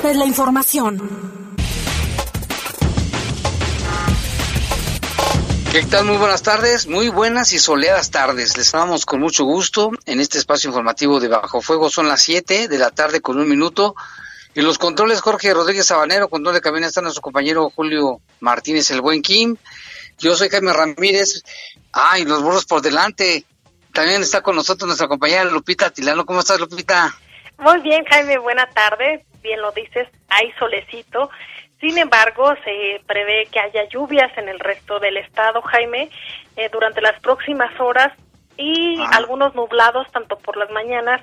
esta es la información. ¿Qué tal? Muy buenas tardes, muy buenas y soleadas tardes. Les damos con mucho gusto en este espacio informativo de Bajo Fuego. Son las 7 de la tarde con un minuto. Y los controles Jorge Rodríguez Sabanero, control de cabina está nuestro compañero Julio Martínez, el buen Kim. Yo soy Jaime Ramírez. Ay, los burros por delante. También está con nosotros nuestra compañera Lupita Tilano. ¿Cómo estás, Lupita? Muy bien, Jaime, buena tarde. Bien lo dices, hay solecito. Sin embargo, se prevé que haya lluvias en el resto del estado, Jaime, eh, durante las próximas horas y ah. algunos nublados tanto por las mañanas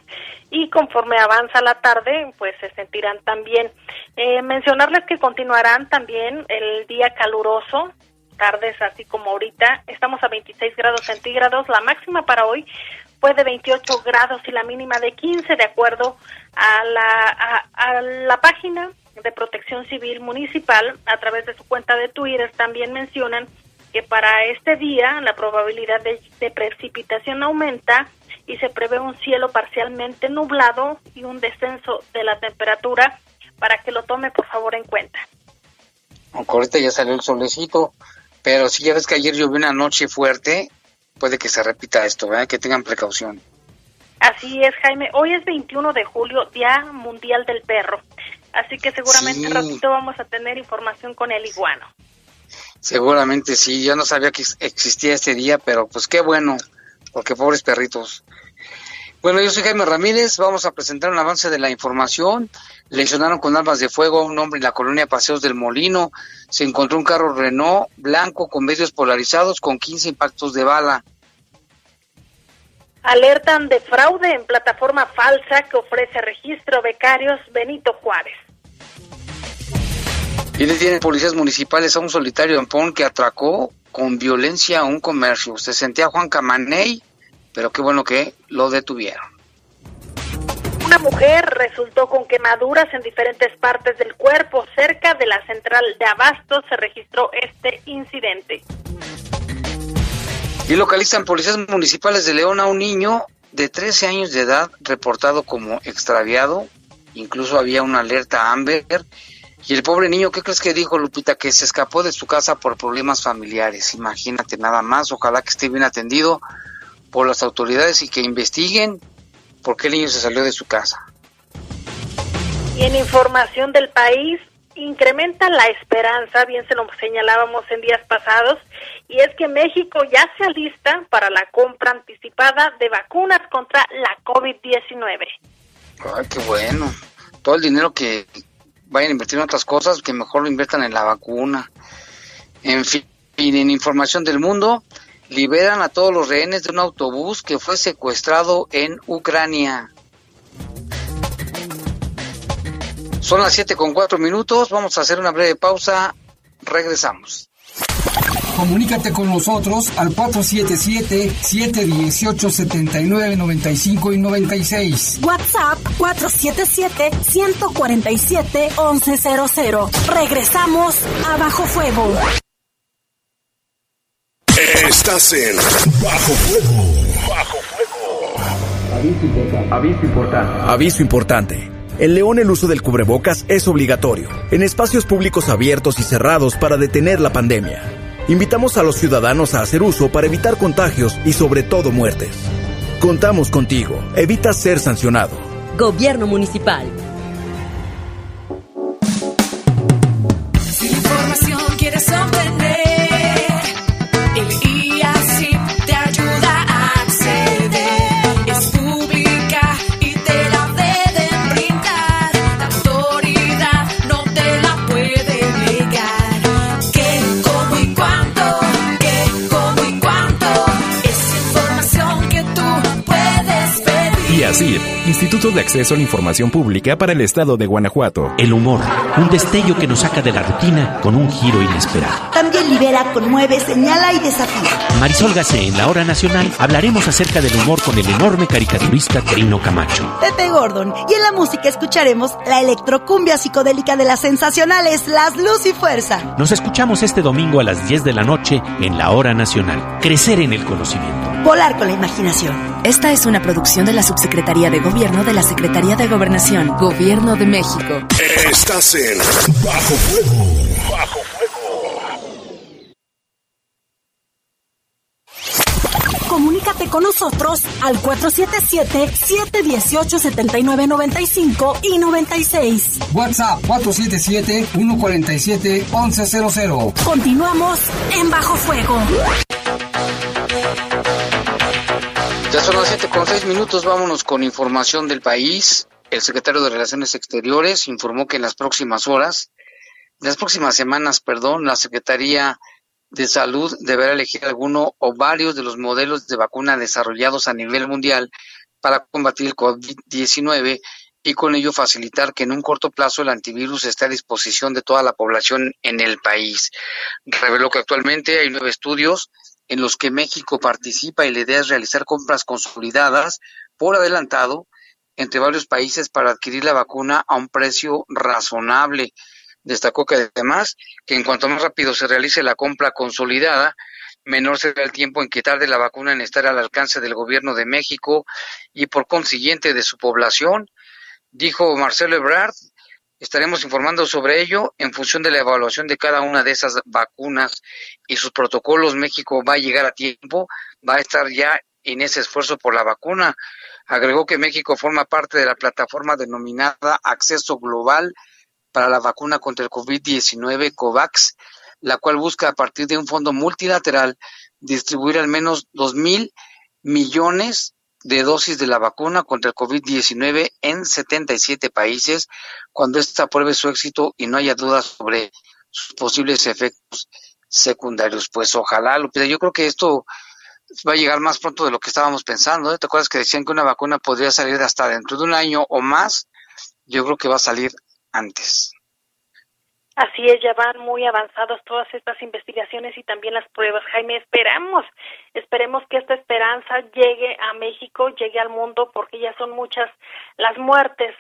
y conforme avanza la tarde, pues se sentirán también. Eh, mencionarles que continuarán también el día caluroso, tardes así como ahorita. Estamos a 26 grados centígrados. La máxima para hoy fue de 28 grados y la mínima de 15, de acuerdo a la, a, la página de Protección Civil Municipal, a través de su cuenta de Twitter, también mencionan que para este día la probabilidad de, de, precipitación aumenta y se prevé un cielo parcialmente nublado y un descenso de la temperatura para que lo tome por favor en cuenta. Ya salió el solecito, pero si ya ves que ayer llovió una noche fuerte, puede que se repita esto, ¿verdad? Que tengan precaución. Así es, Jaime. Hoy es 21 de julio, Día Mundial del Perro. Así que seguramente ratito vamos a tener información con el iguano. Seguramente sí, yo no sabía que existía este día, pero pues qué bueno, porque pobres perritos. Bueno, yo soy Jaime Ramírez, vamos a presentar un avance de la información. Lesionaron con armas de fuego a un hombre en la colonia Paseos del Molino. Se encontró un carro Renault blanco con medios polarizados con 15 impactos de bala. Alertan de fraude en plataforma falsa que ofrece registro becarios Benito Juárez. Y detienen policías municipales a un solitario en Pon que atracó con violencia a un comercio. Se sentía Juan Camaney, pero qué bueno que lo detuvieron. Una mujer resultó con quemaduras en diferentes partes del cuerpo. Cerca de la central de Abasto se registró este incidente. Y localizan policías municipales de León a un niño de 13 años de edad reportado como extraviado. Incluso había una alerta Amber. Y el pobre niño, ¿qué crees que dijo Lupita? Que se escapó de su casa por problemas familiares. Imagínate nada más. Ojalá que esté bien atendido por las autoridades y que investiguen por qué el niño se salió de su casa. Y en información del país, incrementa la esperanza, bien se lo señalábamos en días pasados, y es que México ya se alista para la compra anticipada de vacunas contra la COVID-19. Ay, qué bueno. Todo el dinero que vayan a invertir en otras cosas, que mejor lo inviertan en la vacuna. En fin, en información del mundo, liberan a todos los rehenes de un autobús que fue secuestrado en Ucrania. Son las 7 con 4 minutos, vamos a hacer una breve pausa, regresamos. Comunícate con nosotros al 477-718-7995 y 96. WhatsApp 477-147-1100. Regresamos a Bajo Fuego. Estás en Bajo Fuego. Bajo Fuego. Aviso importante. Aviso importante. En León el uso del cubrebocas es obligatorio, en espacios públicos abiertos y cerrados para detener la pandemia. Invitamos a los ciudadanos a hacer uso para evitar contagios y sobre todo muertes. Contamos contigo. Evita ser sancionado. Gobierno Municipal. IACIR, Instituto de Acceso a la Información Pública para el Estado de Guanajuato. El humor, un destello que nos saca de la rutina con un giro inesperado. Libera, conmueve, señala y desafía. Marisol Gacé, en la hora nacional, hablaremos acerca del humor con el enorme caricaturista Trino Camacho. Pepe Gordon. Y en la música escucharemos la electrocumbia psicodélica de las sensacionales Las Luz y Fuerza. Nos escuchamos este domingo a las 10 de la noche en la hora nacional. Crecer en el conocimiento. Volar con la imaginación. Esta es una producción de la Subsecretaría de Gobierno de la Secretaría de Gobernación, Gobierno de México. Estás en Bajo Fuego. Bajo Comunícate con nosotros al 477-718-7995 y 96. WhatsApp 477-147-1100. Continuamos en Bajo Fuego. Ya son las siete con seis minutos, vámonos con información del país. El secretario de Relaciones Exteriores informó que en las próximas horas, en las próximas semanas, perdón, la Secretaría de Salud deberá elegir alguno o varios de los modelos de vacuna desarrollados a nivel mundial para combatir el COVID-19 y con ello facilitar que en un corto plazo el antivirus esté a disposición de toda la población en el país. Reveló que actualmente hay nueve estudios en los que México participa y la idea es realizar compras consolidadas por adelantado entre varios países para adquirir la vacuna a un precio razonable. Destacó que además que en cuanto más rápido se realice la compra consolidada, menor será el tiempo en que tarde la vacuna en estar al alcance del gobierno de México y por consiguiente de su población. Dijo Marcelo Ebrard, estaremos informando sobre ello en función de la evaluación de cada una de esas vacunas y sus protocolos. México va a llegar a tiempo, va a estar ya en ese esfuerzo por la vacuna. Agregó que México forma parte de la plataforma denominada Acceso Global para la vacuna contra el COVID-19 COVAX, la cual busca a partir de un fondo multilateral distribuir al menos dos mil millones de dosis de la vacuna contra el COVID-19 en 77 países cuando ésta pruebe su éxito y no haya dudas sobre sus posibles efectos secundarios. Pues ojalá, Lupita, yo creo que esto va a llegar más pronto de lo que estábamos pensando. ¿eh? ¿Te acuerdas que decían que una vacuna podría salir hasta dentro de un año o más? Yo creo que va a salir antes. Así es, ya van muy avanzadas todas estas investigaciones y también las pruebas. Jaime, esperamos, esperemos que esta esperanza llegue a México, llegue al mundo, porque ya son muchas las muertes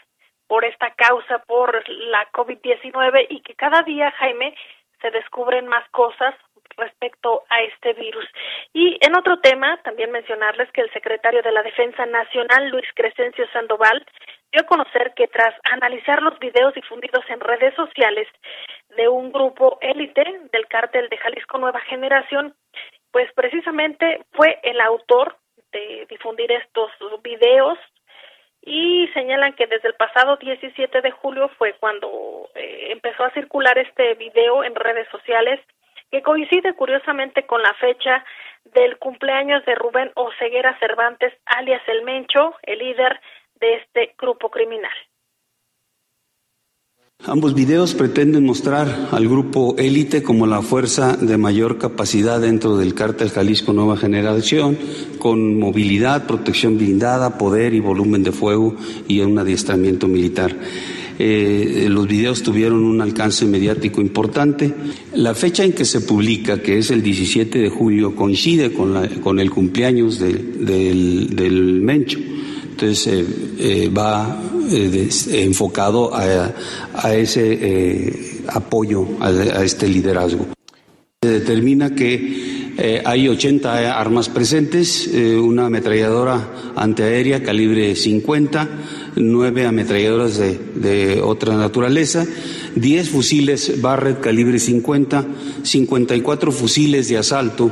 por esta causa, por la COVID-19 y que cada día, Jaime, se descubren más cosas respecto a este virus. Y en otro tema, también mencionarles que el secretario de la Defensa Nacional, Luis Crescencio Sandoval, dio a conocer que tras analizar los videos difundidos en redes sociales de un grupo élite del cártel de Jalisco Nueva Generación, pues precisamente fue el autor de difundir estos videos y señalan que desde el pasado 17 de julio fue cuando eh, empezó a circular este video en redes sociales que coincide curiosamente con la fecha del cumpleaños de Rubén Oceguera Cervantes, alias El Mencho, el líder de este grupo criminal. Ambos videos pretenden mostrar al grupo élite como la fuerza de mayor capacidad dentro del cártel Jalisco Nueva Generación, con movilidad, protección blindada, poder y volumen de fuego y un adiestramiento militar. Eh, los videos tuvieron un alcance mediático importante. La fecha en que se publica, que es el 17 de julio, coincide con, la, con el cumpleaños del, del Mencho. Entonces eh, eh, va eh, enfocado a, a ese apoyo a, a, este liderazgo. Se determina que hay 80 armas presentes, una ametralladora antiaérea calibre 50, nueve ametralladoras de, de otra naturaleza, 10 fusiles Barrett calibre 50, 54 fusiles de asalto,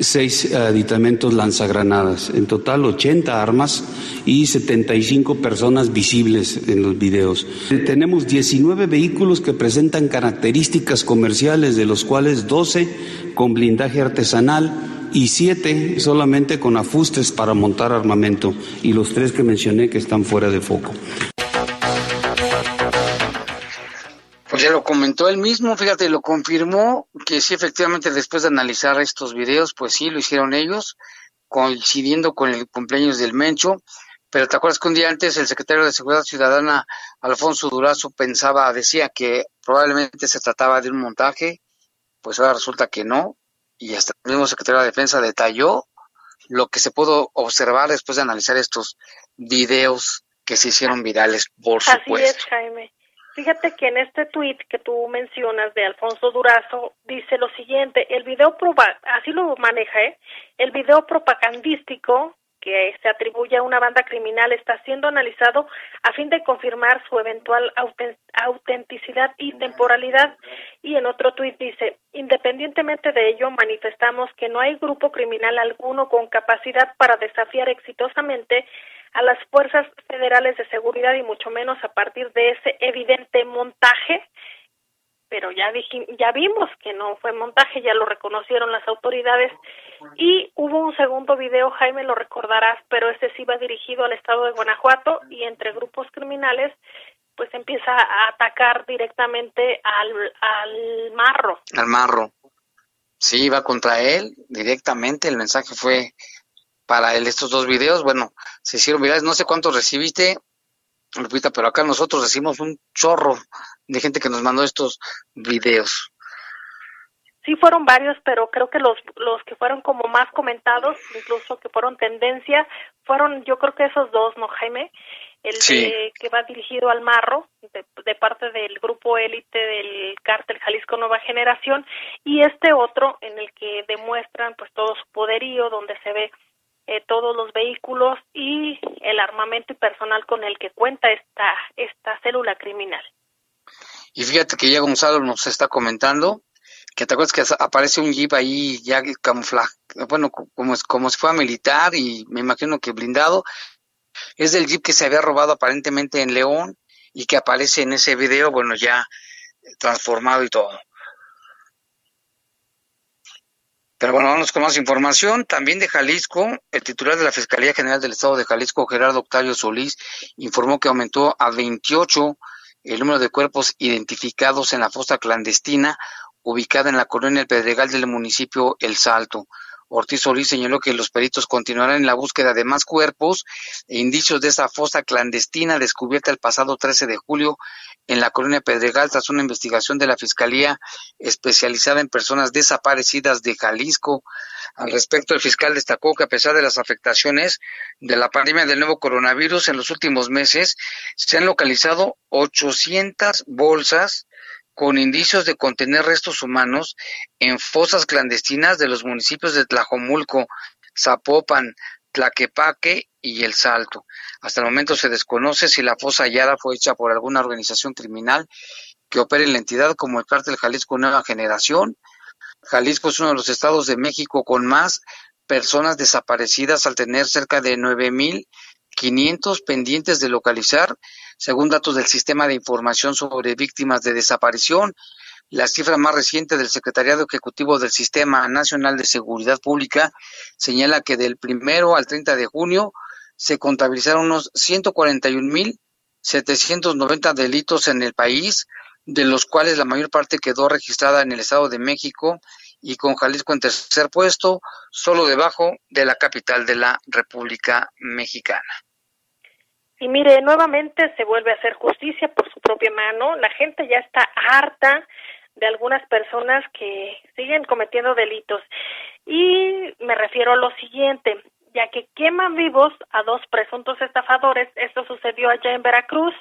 seis aditamentos lanzagranadas, en total 80 armas y 75 personas visibles en los videos. Tenemos 19 vehículos que presentan características comerciales, de los cuales 12 con blindaje artesanal y 7 solamente con afustes para montar armamento y los tres que mencioné que están fuera de foco. Comentó él mismo, fíjate, lo confirmó que sí, efectivamente, después de analizar estos videos, pues sí, lo hicieron ellos, coincidiendo con el cumpleaños del Mencho, Pero te acuerdas que un día antes el secretario de Seguridad Ciudadana, Alfonso Durazo, pensaba, decía que probablemente se trataba de un montaje, pues ahora resulta que no, y hasta el mismo secretario de Defensa detalló lo que se pudo observar después de analizar estos videos que se hicieron virales, por supuesto. Es, Jaime. Fíjate que en este tuit que tú mencionas de Alfonso Durazo dice lo siguiente, el video, así lo maneja, ¿eh? el video propagandístico que se atribuye a una banda criminal está siendo analizado a fin de confirmar su eventual autenticidad y temporalidad. Y en otro tuit dice, independientemente de ello, manifestamos que no hay grupo criminal alguno con capacidad para desafiar exitosamente a las fuerzas federales de seguridad y mucho menos a partir de ese evidente montaje pero ya ya vimos que no fue montaje, ya lo reconocieron las autoridades y hubo un segundo video, Jaime lo recordarás, pero este sí va dirigido al estado de Guanajuato y entre grupos criminales pues empieza a atacar directamente al, al marro. Al marro. Sí, va contra él directamente, el mensaje fue para él estos dos videos, bueno, se hicieron virales, no sé cuántos recibiste, Lupita, pero acá nosotros decimos un chorro de gente que nos mandó estos videos. Sí, fueron varios, pero creo que los, los que fueron como más comentados, incluso que fueron tendencia, fueron yo creo que esos dos, ¿no, Jaime? El de, que va dirigido al marro, de, parte del grupo élite del cártel Jalisco Nueva Generación, y este otro en el que demuestran pues todo su poderío, donde se ve eh, todos los vehículos y el armamento y personal con el que cuenta esta, esta célula criminal. Y fíjate que ya Gonzalo nos está comentando que te acuerdas que aparece un jeep ahí ya camuflaje, bueno, como, como si fuera militar y me imagino que blindado. Es del jeep que se había robado aparentemente en León y que aparece en ese video, bueno, ya transformado y todo. Pero bueno, vamos con más información. También de Jalisco, el titular de la Fiscalía General del Estado de Jalisco, Gerardo Octavio Solís, informó que aumentó a 28 el número de cuerpos identificados en la fosa clandestina ubicada en la colonia El Pedregal del municipio El Salto. Ortiz Solís señaló que los peritos continuarán en la búsqueda de más cuerpos e indicios de esa fosa clandestina descubierta el pasado 13 de julio en la colonia Pedregal tras una investigación de la Fiscalía especializada en personas desaparecidas de Jalisco. Al respecto, el fiscal destacó que a pesar de las afectaciones de la pandemia del nuevo coronavirus en los últimos meses, se han localizado 800 bolsas con indicios de contener restos humanos en fosas clandestinas de los municipios de Tlajomulco, Zapopan, Tlaquepaque y El Salto. Hasta el momento se desconoce si la fosa hallada fue hecha por alguna organización criminal que opere en la entidad como el cártel Jalisco Nueva Generación. Jalisco es uno de los estados de México con más personas desaparecidas al tener cerca de nueve mil 500 pendientes de localizar, según datos del Sistema de Información sobre Víctimas de Desaparición. La cifra más reciente del Secretariado Ejecutivo del Sistema Nacional de Seguridad Pública señala que del primero al 30 de junio se contabilizaron unos 141.790 delitos en el país, de los cuales la mayor parte quedó registrada en el Estado de México y con Jalisco en tercer puesto, solo debajo de la capital de la República Mexicana. Y mire, nuevamente se vuelve a hacer justicia por su propia mano. La gente ya está harta de algunas personas que siguen cometiendo delitos. Y me refiero a lo siguiente, ya que queman vivos a dos presuntos estafadores. Esto sucedió allá en Veracruz.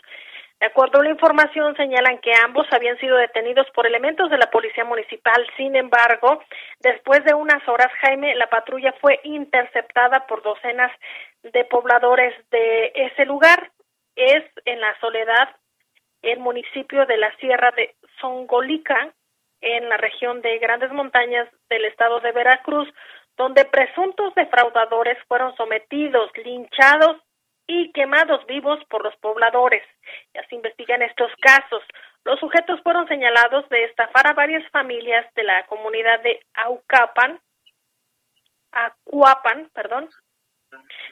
De acuerdo a la información, señalan que ambos habían sido detenidos por elementos de la Policía Municipal. Sin embargo, después de unas horas, Jaime, la patrulla fue interceptada por docenas de pobladores de ese lugar. Es en la Soledad, el municipio de la Sierra de Songolica, en la región de Grandes Montañas del estado de Veracruz, donde presuntos defraudadores fueron sometidos, linchados y quemados vivos por los pobladores. Ya se investigan estos casos. Los sujetos fueron señalados de estafar a varias familias de la comunidad de Aucapan, Acuapan, perdón,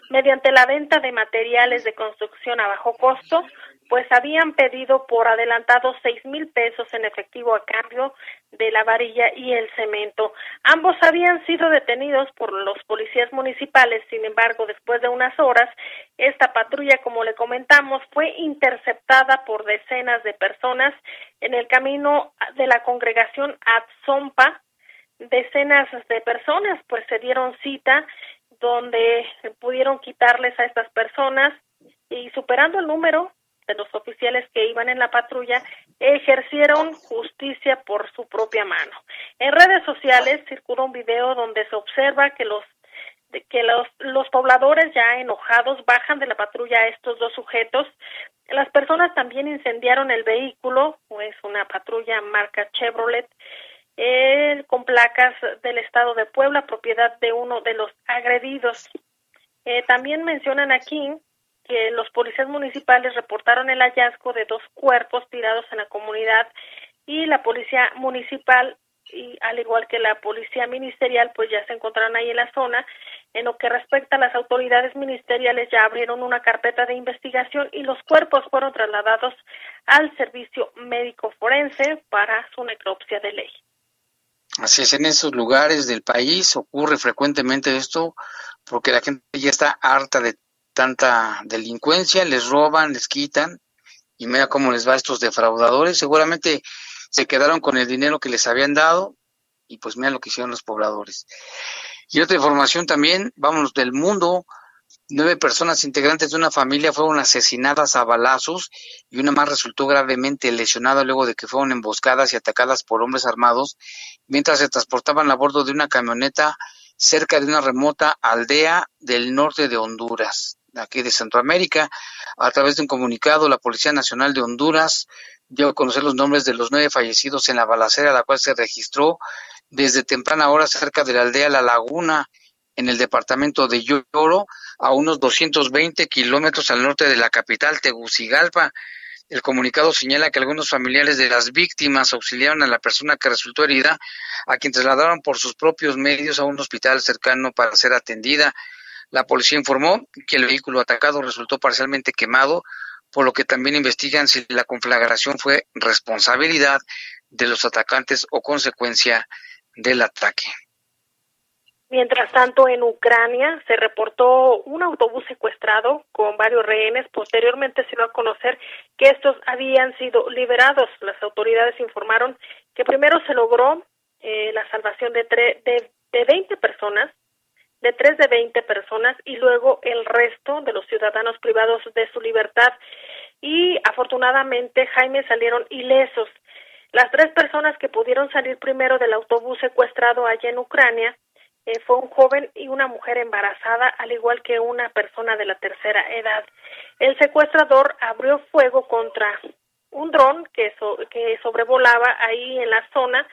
mediante la venta de materiales de construcción a bajo costo, pues habían pedido por adelantado seis mil pesos en efectivo a cambio de la varilla y el cemento. Ambos habían sido detenidos por los policías municipales, sin embargo, después de unas horas, esta patrulla, como le comentamos, fue interceptada por decenas de personas en el camino de la congregación Atzompa. Decenas de personas pues se dieron cita donde pudieron quitarles a estas personas y superando el número de los oficiales que iban en la patrulla ejercieron justicia por su propia mano. En redes sociales circula un video donde se observa que los que los, los pobladores ya enojados bajan de la patrulla a estos dos sujetos. Las personas también incendiaron el vehículo, pues una patrulla marca Chevrolet, eh, con placas del estado de Puebla, propiedad de uno de los agredidos. Eh, también mencionan aquí que los policías municipales reportaron el hallazgo de dos cuerpos tirados en la comunidad y la policía municipal y al igual que la policía ministerial pues ya se encontraron ahí en la zona en lo que respecta a las autoridades ministeriales ya abrieron una carpeta de investigación y los cuerpos fueron trasladados al servicio médico forense para su necropsia de ley. Así es, en esos lugares del país ocurre frecuentemente esto porque la gente ya está harta de tanta delincuencia, les roban, les quitan y mira cómo les va a estos defraudadores. Seguramente se quedaron con el dinero que les habían dado y pues mira lo que hicieron los pobladores. Y otra información también, vámonos del mundo, nueve personas integrantes de una familia fueron asesinadas a balazos y una más resultó gravemente lesionada luego de que fueron emboscadas y atacadas por hombres armados mientras se transportaban a bordo de una camioneta cerca de una remota aldea del norte de Honduras aquí de Centroamérica. A través de un comunicado, la Policía Nacional de Honduras dio a conocer los nombres de los nueve fallecidos en la balacera, la cual se registró desde temprana hora cerca de la aldea La Laguna, en el departamento de Lloro, a unos 220 kilómetros al norte de la capital, Tegucigalpa. El comunicado señala que algunos familiares de las víctimas auxiliaron a la persona que resultó herida, a quien trasladaron por sus propios medios a un hospital cercano para ser atendida. La policía informó que el vehículo atacado resultó parcialmente quemado, por lo que también investigan si la conflagración fue responsabilidad de los atacantes o consecuencia del ataque. Mientras tanto, en Ucrania se reportó un autobús secuestrado con varios rehenes. Posteriormente se dio a conocer que estos habían sido liberados. Las autoridades informaron que primero se logró eh, la salvación de, de, de 20 personas de tres de veinte personas y luego el resto de los ciudadanos privados de su libertad. Y afortunadamente, Jaime, salieron ilesos. Las tres personas que pudieron salir primero del autobús secuestrado allá en Ucrania eh, fue un joven y una mujer embarazada, al igual que una persona de la tercera edad. El secuestrador abrió fuego contra un dron que, que sobrevolaba ahí en la zona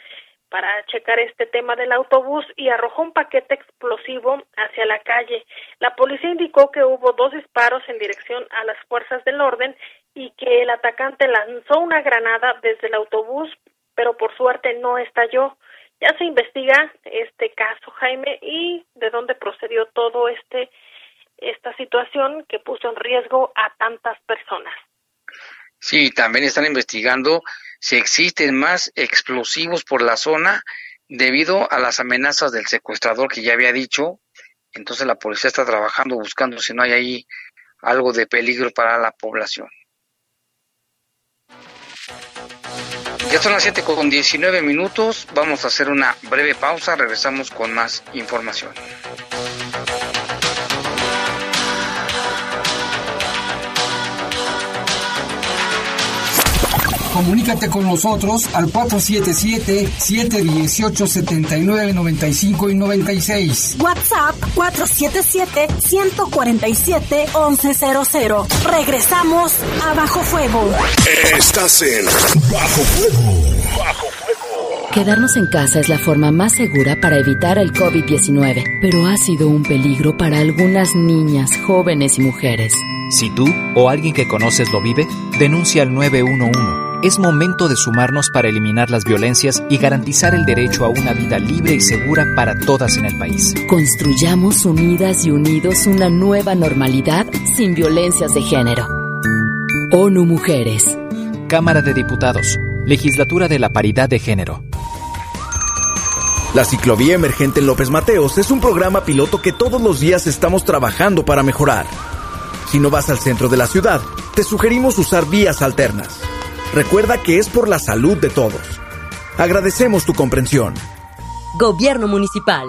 para checar este tema del autobús y arrojó un paquete explosivo hacia la calle. La policía indicó que hubo dos disparos en dirección a las fuerzas del orden y que el atacante lanzó una granada desde el autobús, pero por suerte no estalló. Ya se investiga este caso, Jaime, y de dónde procedió todo este esta situación que puso en riesgo a tantas personas. Sí, también están investigando si existen más explosivos por la zona debido a las amenazas del secuestrador que ya había dicho. Entonces la policía está trabajando buscando si no hay ahí algo de peligro para la población. Ya son las 7 con 19 minutos. Vamos a hacer una breve pausa. Regresamos con más información. Comunícate con nosotros al 477-718-7995 y 96. WhatsApp 477-147-1100. Regresamos a Bajo Fuego. Estás en Bajo Fuego. Bajo Fuego. Quedarnos en casa es la forma más segura para evitar el COVID-19, pero ha sido un peligro para algunas niñas, jóvenes y mujeres. Si tú o alguien que conoces lo vive, denuncia al 911 Es momento de sumarnos para eliminar las violencias y garantizar el derecho a una vida libre y segura para todas en el país. Construyamos unidas y unidos una nueva normalidad sin violencias de género. ONU Mujeres. Cámara de Diputados. Legislatura de la Paridad de Género. La ciclovía emergente en López Mateos es un programa piloto que todos los días estamos trabajando para mejorar. Si no vas al centro de la ciudad, te sugerimos usar vías alternas. Recuerda que es por la salud de todos. Agradecemos tu comprensión. Gobierno Municipal.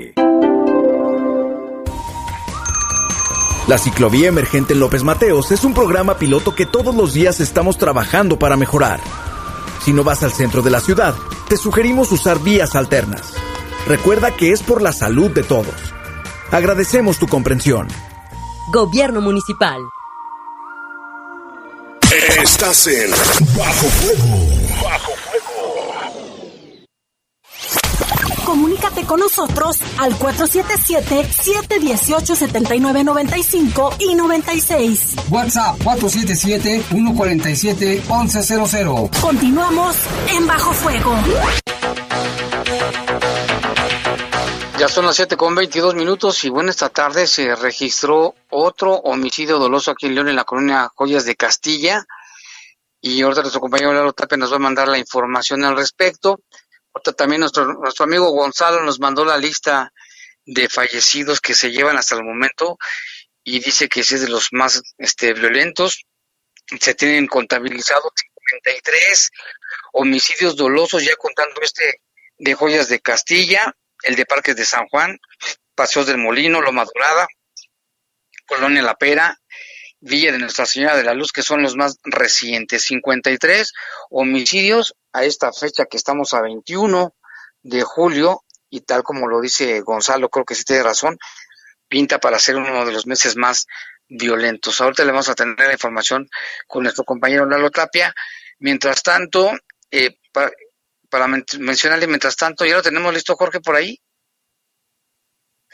La ciclovía emergente en López Mateos es un programa piloto que todos los días estamos trabajando para mejorar. Si no vas al centro de la ciudad, te sugerimos usar vías alternas. Recuerda que es por la salud de todos. Agradecemos tu comprensión. Gobierno Municipal. Estás en Bajo Fuego. Bajo Comunícate con nosotros al 477-718-7995 y 96. WhatsApp 477-147-1100. Continuamos en Bajo Fuego. Ya son las 7 con 22 minutos y bueno, esta tarde se registró otro homicidio doloso aquí en León, en la colonia Joyas de Castilla. Y ahorita nuestro compañero Lalo Tapia nos va a mandar la información al respecto. También nuestro, nuestro amigo Gonzalo nos mandó la lista de fallecidos que se llevan hasta el momento y dice que es de los más este, violentos. Se tienen contabilizados 53 homicidios dolosos, ya contando este de Joyas de Castilla, el de Parques de San Juan, Paseos del Molino, Lo Madurada, Colonia La Pera, Villa de Nuestra Señora de la Luz, que son los más recientes. 53 homicidios a esta fecha que estamos a 21 de julio y tal como lo dice Gonzalo, creo que sí tiene razón, pinta para ser uno de los meses más violentos. Ahorita le vamos a tener la información con nuestro compañero Lalo Tapia. Mientras tanto, eh, para, para mencionarle, mientras tanto, ¿ya lo tenemos listo, Jorge, por ahí?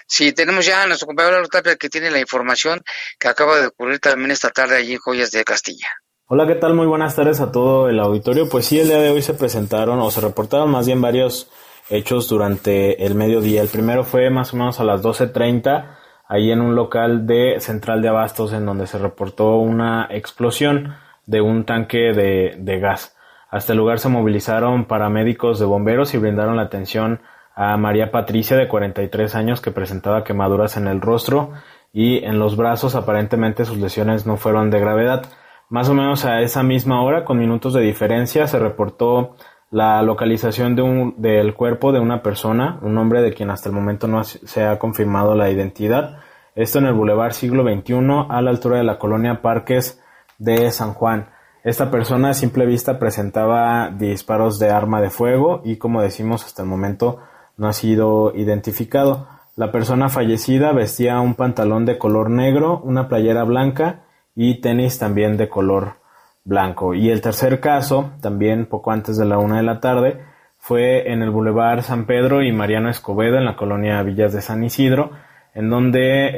Sí, tenemos ya a nuestro compañero Tapia que tiene la información que acaba de ocurrir también esta tarde allí en Joyas de Castilla. Hola, ¿qué tal? Muy buenas tardes a todo el auditorio. Pues sí, el día de hoy se presentaron o se reportaron más bien varios hechos durante el mediodía. El primero fue más o menos a las 12.30, ahí en un local de Central de Abastos, en donde se reportó una explosión de un tanque de, de gas. Hasta el lugar se movilizaron paramédicos de bomberos y brindaron la atención a María Patricia de 43 años que presentaba quemaduras en el rostro y en los brazos. Aparentemente sus lesiones no fueron de gravedad. Más o menos a esa misma hora, con minutos de diferencia, se reportó la localización de un, del cuerpo de una persona, un hombre de quien hasta el momento no se ha confirmado la identidad. Esto en el Boulevard Siglo XXI, a la altura de la colonia Parques de San Juan. Esta persona a simple vista presentaba disparos de arma de fuego y como decimos hasta el momento no ha sido identificado. La persona fallecida vestía un pantalón de color negro, una playera blanca y tenis también de color blanco. Y el tercer caso, también poco antes de la una de la tarde, fue en el Boulevard San Pedro y Mariano Escobedo, en la colonia Villas de San Isidro, en donde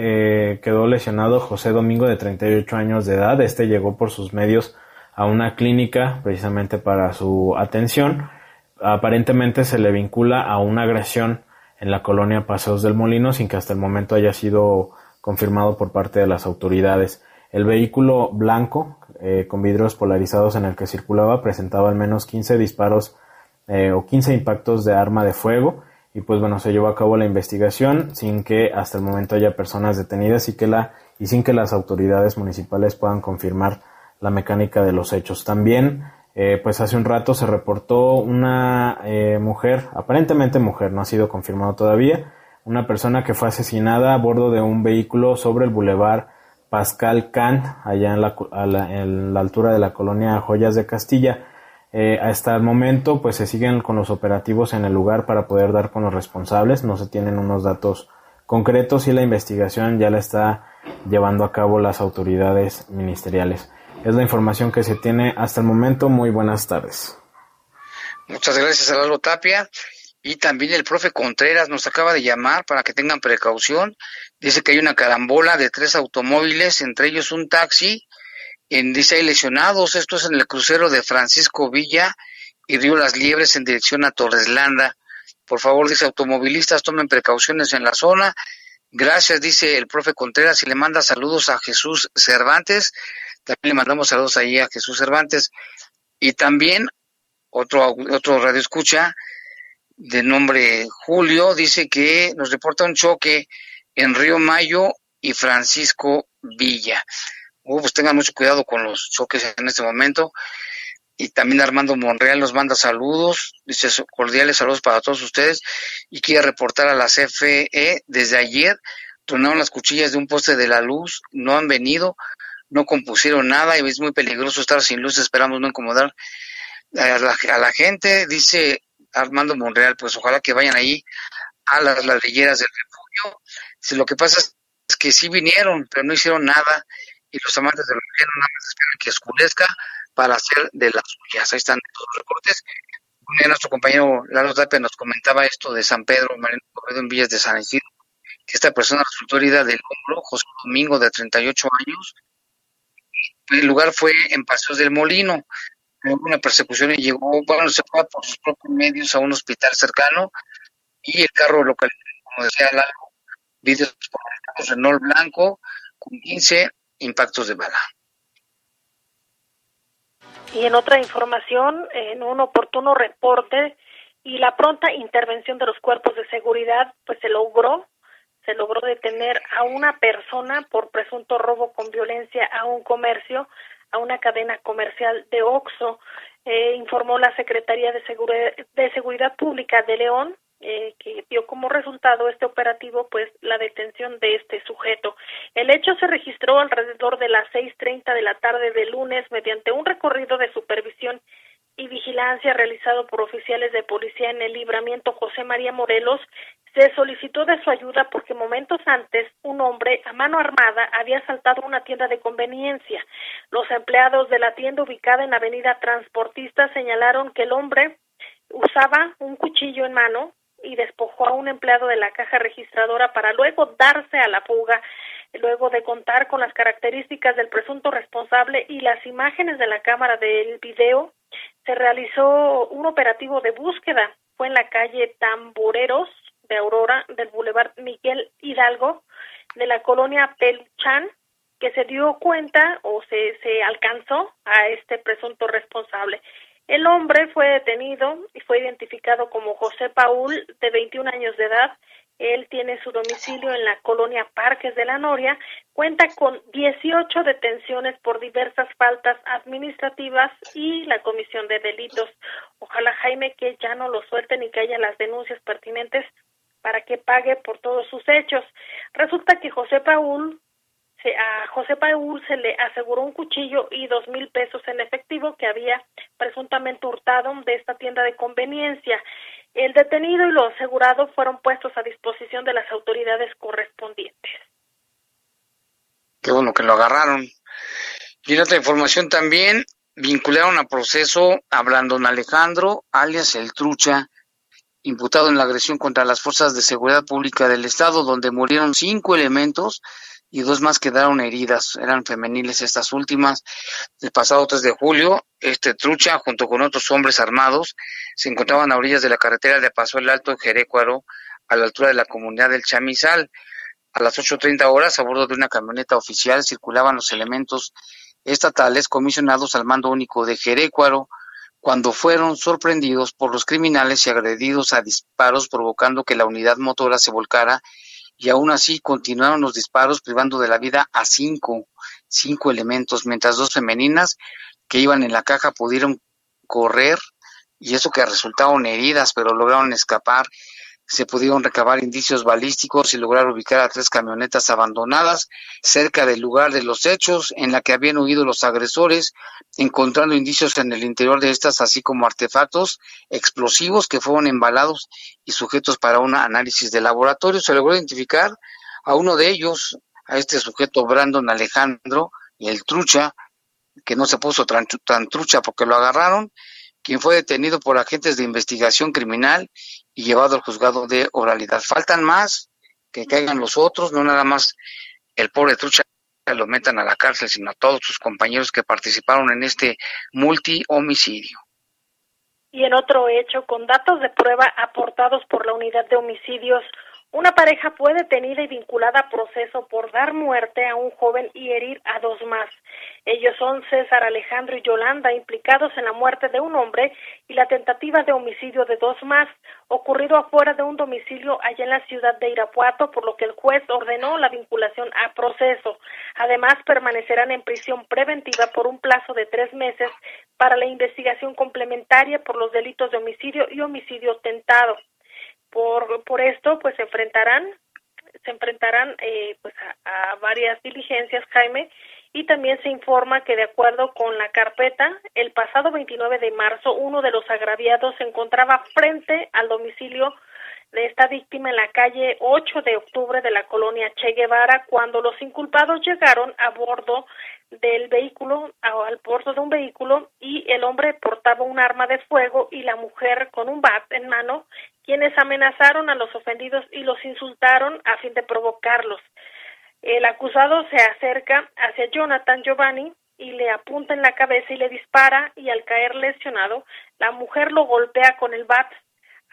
eh, quedó lesionado José Domingo de 38 años de edad. Este llegó por sus medios a una clínica precisamente para su atención aparentemente se le vincula a una agresión en la colonia Paseos del Molino sin que hasta el momento haya sido confirmado por parte de las autoridades. El vehículo blanco eh, con vidrios polarizados en el que circulaba presentaba al menos 15 disparos eh, o 15 impactos de arma de fuego y pues bueno se llevó a cabo la investigación sin que hasta el momento haya personas detenidas y que la y sin que las autoridades municipales puedan confirmar la mecánica de los hechos. También eh, pues hace un rato se reportó una eh, mujer, aparentemente mujer, no ha sido confirmado todavía, una persona que fue asesinada a bordo de un vehículo sobre el bulevar Pascal Kant, allá en la, en la altura de la colonia Joyas de Castilla. Eh, hasta el momento, pues se siguen con los operativos en el lugar para poder dar con los responsables. No se tienen unos datos concretos y la investigación ya la está llevando a cabo las autoridades ministeriales. Es la información que se tiene hasta el momento. Muy buenas tardes. Muchas gracias, Lalo Tapia. Y también el profe Contreras nos acaba de llamar para que tengan precaución. Dice que hay una carambola de tres automóviles, entre ellos un taxi. En, dice hay lesionados. Esto es en el crucero de Francisco Villa y Río Las Liebres en dirección a Torreslanda. Por favor, dice automovilistas, tomen precauciones en la zona. Gracias, dice el profe Contreras, y le manda saludos a Jesús Cervantes. También le mandamos saludos ahí a Jesús Cervantes. Y también otro, otro radio escucha de nombre Julio dice que nos reporta un choque en Río Mayo y Francisco Villa. Uh, pues tengan mucho cuidado con los choques en este momento. Y también Armando Monreal nos manda saludos, dice cordiales saludos para todos ustedes y quiere reportar a la CFE desde ayer tronaron las cuchillas de un poste de la luz, no han venido, no compusieron nada y es muy peligroso estar sin luz, esperamos no incomodar a la, gente, dice Armando Monreal, pues ojalá que vayan ahí a las ladrilleras del refugio. Si lo que pasa es que sí vinieron, pero no hicieron nada y los amantes del refugio nada más esperan que oscurezca para hacer de las suyas. Ahí están todos los reportes. Un día nuestro compañero Lalo Tapia nos comentaba esto de San Pedro, Marino Corredo en Villas de San Isidro, que esta persona resultó herida del hombro, José Domingo de 38 años. El lugar fue en Paseos del Molino hubo una persecución y llegó, bueno, se fue por sus propios medios a un hospital cercano y el carro local, como decía Lalo, vídeos por el Renault blanco con 15 impactos de bala. Y en otra información, en un oportuno reporte y la pronta intervención de los cuerpos de seguridad, pues se logró, se logró detener a una persona por presunto robo con violencia a un comercio a una cadena comercial de Oxo, eh, informó la Secretaría de Seguridad, de Seguridad Pública de León, eh, que dio como resultado este operativo, pues la detención de este sujeto. El hecho se registró alrededor de las 6:30 de la tarde de lunes mediante un recorrido de supervisión y vigilancia realizado por oficiales de policía en el libramiento José María Morelos, se solicitó de su ayuda porque momentos antes un hombre a mano armada había asaltado una tienda de conveniencia. Los empleados de la tienda ubicada en Avenida Transportista señalaron que el hombre usaba un cuchillo en mano y despojó a un empleado de la caja registradora para luego darse a la fuga luego de contar con las características del presunto responsable y las imágenes de la cámara del video, se realizó un operativo de búsqueda. Fue en la calle Tamboreros de Aurora del Boulevard Miguel Hidalgo de la colonia Peluchán que se dio cuenta o se, se alcanzó a este presunto responsable. El hombre fue detenido y fue identificado como José Paul, de 21 años de edad, él tiene su domicilio en la colonia Parques de la Noria, cuenta con 18 detenciones por diversas faltas administrativas y la comisión de delitos. Ojalá Jaime que ya no lo suelten y que haya las denuncias pertinentes para que pague por todos sus hechos. Resulta que José Paul a José Paul se le aseguró un cuchillo y dos mil pesos en efectivo que había presuntamente hurtado de esta tienda de conveniencia. El detenido y lo asegurado fueron puestos a disposición de las autoridades correspondientes. Qué bueno que lo agarraron. Y en otra información también vincularon a proceso a Blandon Alejandro, alias El Trucha, imputado en la agresión contra las fuerzas de seguridad pública del Estado, donde murieron cinco elementos y dos más quedaron heridas, eran femeniles estas últimas. El pasado 3 de julio, este trucha, junto con otros hombres armados, se encontraban a orillas de la carretera de Paso el Alto Jerecuaro, a la altura de la comunidad del Chamizal. A las 8.30 horas, a bordo de una camioneta oficial, circulaban los elementos estatales comisionados al mando único de Jerecuaro, cuando fueron sorprendidos por los criminales y agredidos a disparos, provocando que la unidad motora se volcara y aún así continuaron los disparos privando de la vida a cinco, cinco elementos, mientras dos femeninas que iban en la caja pudieron correr y eso que resultaron heridas, pero lograron escapar. Se pudieron recabar indicios balísticos y lograr ubicar a tres camionetas abandonadas cerca del lugar de los hechos en la que habían huido los agresores, encontrando indicios en el interior de estas, así como artefactos explosivos que fueron embalados y sujetos para un análisis de laboratorio. Se logró identificar a uno de ellos, a este sujeto Brandon Alejandro, el trucha, que no se puso tan, tan trucha porque lo agarraron, quien fue detenido por agentes de investigación criminal y llevado al juzgado de oralidad. Faltan más que caigan los otros, no nada más el pobre trucha lo metan a la cárcel, sino a todos sus compañeros que participaron en este multi-homicidio. Y en otro hecho, con datos de prueba aportados por la unidad de homicidios una pareja fue detenida y vinculada a proceso por dar muerte a un joven y herir a dos más. Ellos son César Alejandro y Yolanda, implicados en la muerte de un hombre y la tentativa de homicidio de dos más, ocurrido afuera de un domicilio allá en la ciudad de Irapuato, por lo que el juez ordenó la vinculación a proceso. Además, permanecerán en prisión preventiva por un plazo de tres meses para la investigación complementaria por los delitos de homicidio y homicidio tentado por, por esto pues se enfrentarán se enfrentarán eh, pues a, varias diligencias Jaime y también se informa que de acuerdo con la carpeta el pasado 29 de marzo uno de los agraviados se encontraba frente al domicilio de esta víctima en la calle 8 de octubre de la colonia Che Guevara cuando los inculpados llegaron a bordo del vehículo al bordo de un vehículo y el hombre portaba un arma de fuego y la mujer con un bat en mano quienes amenazaron a los ofendidos y los insultaron a fin de provocarlos. El acusado se acerca hacia Jonathan Giovanni y le apunta en la cabeza y le dispara y al caer lesionado, la mujer lo golpea con el bat.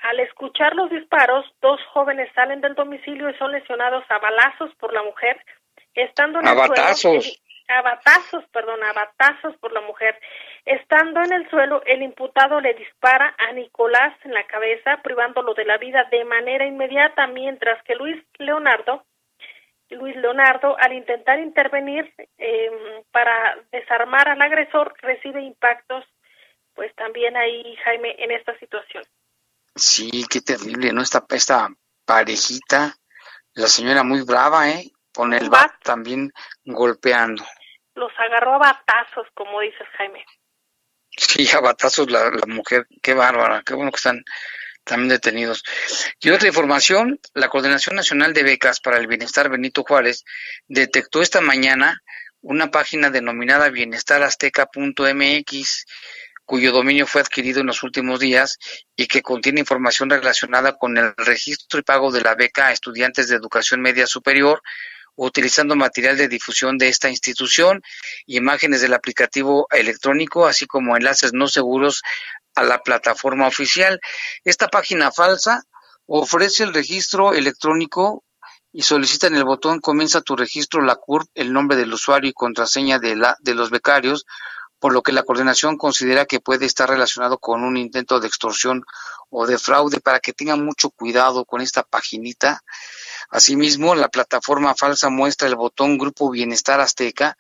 Al escuchar los disparos, dos jóvenes salen del domicilio y son lesionados a balazos por la mujer, estando en el suelo a batazos, perdón, a batazos por la mujer. Estando en el suelo, el imputado le dispara a Nicolás en la cabeza, privándolo de la vida de manera inmediata, mientras que Luis Leonardo, Luis Leonardo, al intentar intervenir eh, para desarmar al agresor, recibe impactos, pues también ahí, Jaime, en esta situación. Sí, qué terrible, ¿no? Esta, esta parejita, la señora muy brava, ¿eh? Con el bat también golpeando los agarró a batazos, como dices, Jaime. Sí, a batazos la, mujer, qué bárbara, qué bueno que están también detenidos. Y otra información, la Coordinación Nacional de Becas para el Bienestar Benito Juárez detectó esta mañana una página denominada bienestarazteca.mx cuyo dominio fue adquirido en los últimos días y que contiene información relacionada con el registro y pago de la beca a estudiantes de educación media superior, utilizando material de difusión de esta institución, imágenes del aplicativo electrónico, así como enlaces no seguros a la plataforma oficial. Esta página falsa ofrece el registro electrónico y solicita en el botón Comienza tu registro la CURP el nombre del usuario y contraseña de, la, de los becarios, por lo que la coordinación considera que puede estar relacionado con un intento de extorsión o de fraude para que tengan mucho cuidado con esta paginita Asimismo, la plataforma falsa muestra el botón Grupo Bienestar Azteca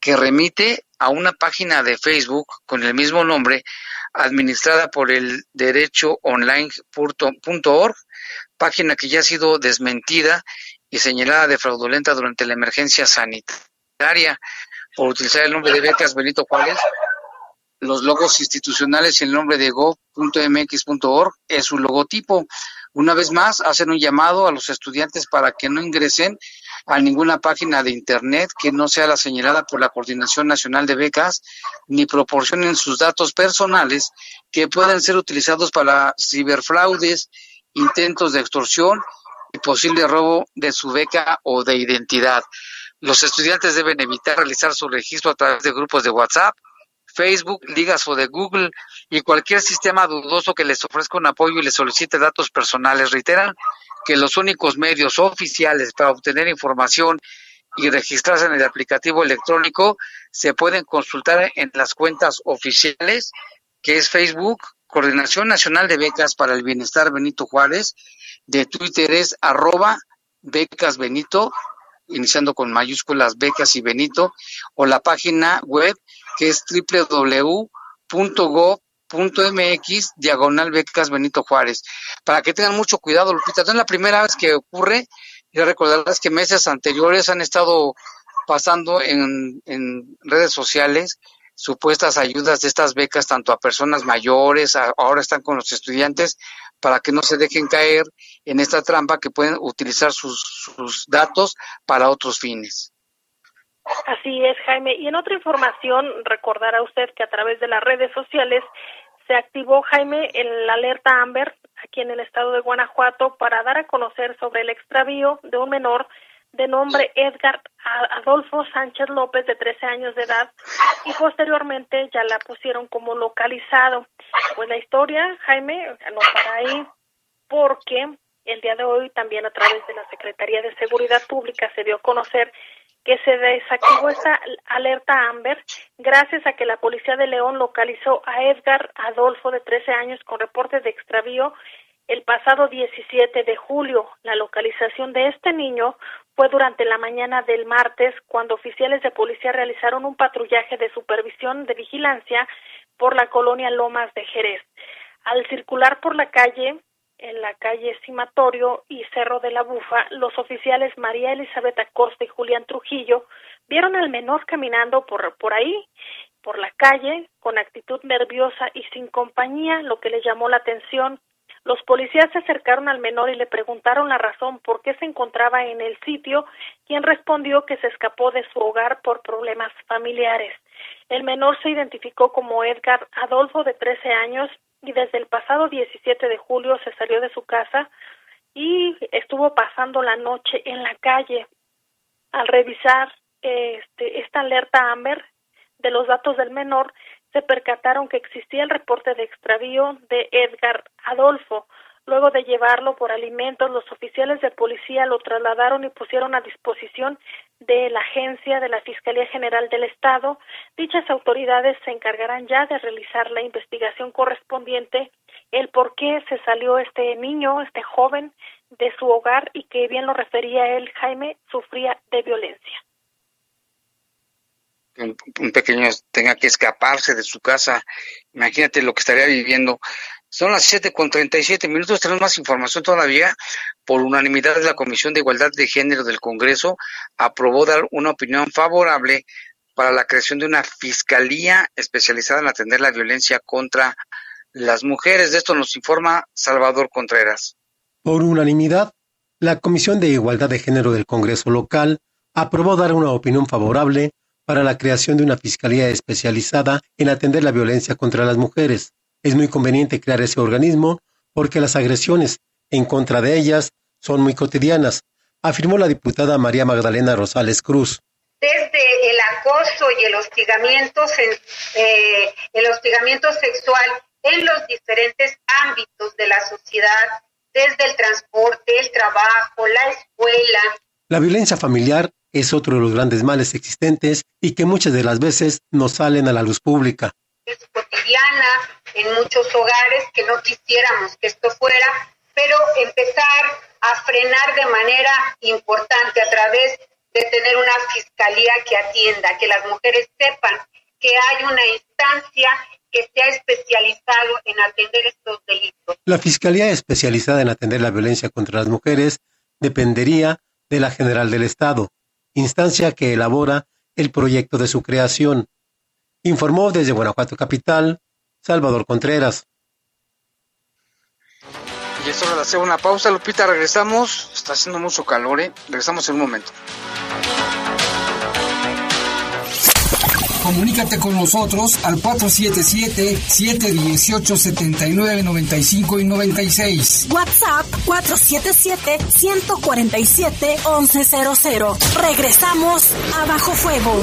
que remite a una página de Facebook con el mismo nombre administrada por el derechoonline.org, página que ya ha sido desmentida y señalada de fraudulenta durante la emergencia sanitaria por utilizar el nombre de becas Benito Juárez. Los logos institucionales y el nombre de go.mx.org es su logotipo. Una vez más, hacen un llamado a los estudiantes para que no ingresen a ninguna página de Internet que no sea la señalada por la Coordinación Nacional de Becas, ni proporcionen sus datos personales que pueden ser utilizados para ciberfraudes, intentos de extorsión y posible robo de su beca o de identidad. Los estudiantes deben evitar realizar su registro a través de grupos de WhatsApp Facebook, ligas o de Google y cualquier sistema dudoso que les ofrezca un apoyo y les solicite datos personales. Reiteran que los únicos medios oficiales para obtener información y registrarse en el aplicativo electrónico se pueden consultar en las cuentas oficiales, que es Facebook, Coordinación Nacional de Becas para el Bienestar Benito Juárez, de Twitter es arroba becas Benito, iniciando con mayúsculas becas y Benito, o la página web que es www.gov.mx .mx diagonal becas Benito Juárez. Para que tengan mucho cuidado, Lupita. No es la primera vez que ocurre. Ya recordarás que meses anteriores han estado pasando en, en redes sociales supuestas ayudas de estas becas tanto a personas mayores, ahora están con los estudiantes, para que no se dejen caer en esta trampa que pueden utilizar sus, sus datos para otros fines. Así es, Jaime. Y en otra información, recordará usted que a través de las redes sociales se activó, Jaime, el alerta Amber aquí en el estado de Guanajuato para dar a conocer sobre el extravío de un menor de nombre Edgar Adolfo Sánchez López, de 13 años de edad, y posteriormente ya la pusieron como localizado. Pues la historia, Jaime, no para ahí, porque el día de hoy también a través de la Secretaría de Seguridad Pública se dio a conocer que se desactivó esta alerta Amber gracias a que la policía de León localizó a Edgar Adolfo de 13 años con reportes de extravío el pasado 17 de julio. La localización de este niño fue durante la mañana del martes cuando oficiales de policía realizaron un patrullaje de supervisión de vigilancia por la colonia Lomas de Jerez. Al circular por la calle, en la calle Cimatorio y Cerro de la Bufa, los oficiales María Elizabeth Acosta y Julián Trujillo vieron al menor caminando por, por ahí, por la calle, con actitud nerviosa y sin compañía, lo que le llamó la atención. Los policías se acercaron al menor y le preguntaron la razón por qué se encontraba en el sitio, quien respondió que se escapó de su hogar por problemas familiares. El menor se identificó como Edgar Adolfo, de 13 años, y desde el pasado 17 de julio se salió de su casa y estuvo pasando la noche en la calle. Al revisar este, esta alerta Amber de los datos del menor, se percataron que existía el reporte de extravío de Edgar Adolfo. Luego de llevarlo por alimentos, los oficiales de policía lo trasladaron y pusieron a disposición de la agencia de la Fiscalía General del Estado. Dichas autoridades se encargarán ya de realizar la investigación correspondiente, el por qué se salió este niño, este joven, de su hogar y que bien lo refería él, Jaime, sufría de violencia. Un, pequeño tenga que escaparse de su casa, imagínate lo que estaría viviendo. Son las siete con treinta y siete minutos. Tenemos más información todavía. Por unanimidad de la Comisión de Igualdad de Género del Congreso aprobó dar una opinión favorable para la creación de una fiscalía especializada en atender la violencia contra las mujeres. De esto nos informa Salvador Contreras. Por unanimidad, la Comisión de Igualdad de Género del Congreso local aprobó dar una opinión favorable para la creación de una fiscalía especializada en atender la violencia contra las mujeres. Es muy conveniente crear ese organismo porque las agresiones en contra de ellas son muy cotidianas, afirmó la diputada María Magdalena Rosales Cruz. Desde el acoso y el hostigamiento, eh, el hostigamiento sexual en los diferentes ámbitos de la sociedad, desde el transporte, el trabajo, la escuela. La violencia familiar es otro de los grandes males existentes y que muchas de las veces no salen a la luz pública cotidiana en muchos hogares que no quisiéramos que esto fuera, pero empezar a frenar de manera importante a través de tener una fiscalía que atienda, que las mujeres sepan que hay una instancia que se ha especializado en atender estos delitos. La Fiscalía especializada en atender la violencia contra las mujeres dependería de la General del Estado, instancia que elabora el proyecto de su creación. Informó desde Guanajuato Capital, Salvador Contreras. Y es hora de hacer una pausa, Lupita, regresamos. Está haciendo mucho calor, ¿eh? Regresamos en un momento. Comunícate con nosotros al 477-718-7995 y 96. WhatsApp 477-147-1100. Regresamos a Bajo Fuego.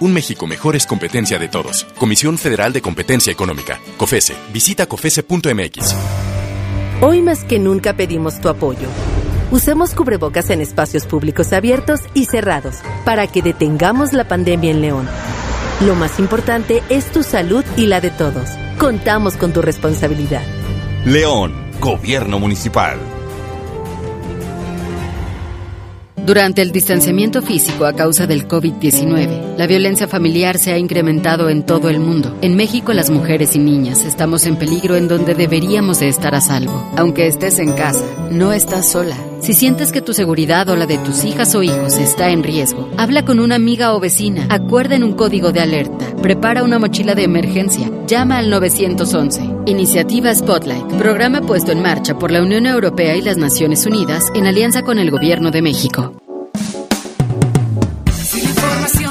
Un México mejor es competencia de todos. Comisión Federal de Competencia Económica. COFESE. Visita COFESE.mx. Hoy más que nunca pedimos tu apoyo. Usemos cubrebocas en espacios públicos abiertos y cerrados para que detengamos la pandemia en León. Lo más importante es tu salud y la de todos. Contamos con tu responsabilidad. León, Gobierno Municipal. Durante el distanciamiento físico a causa del COVID-19, la violencia familiar se ha incrementado en todo el mundo. En México, las mujeres y niñas estamos en peligro en donde deberíamos de estar a salvo. Aunque estés en casa, no estás sola. Si sientes que tu seguridad o la de tus hijas o hijos está en riesgo, habla con una amiga o vecina, acuerden un código de alerta, prepara una mochila de emergencia, llama al 911. Iniciativa Spotlight, programa puesto en marcha por la Unión Europea y las Naciones Unidas en alianza con el Gobierno de México. Si información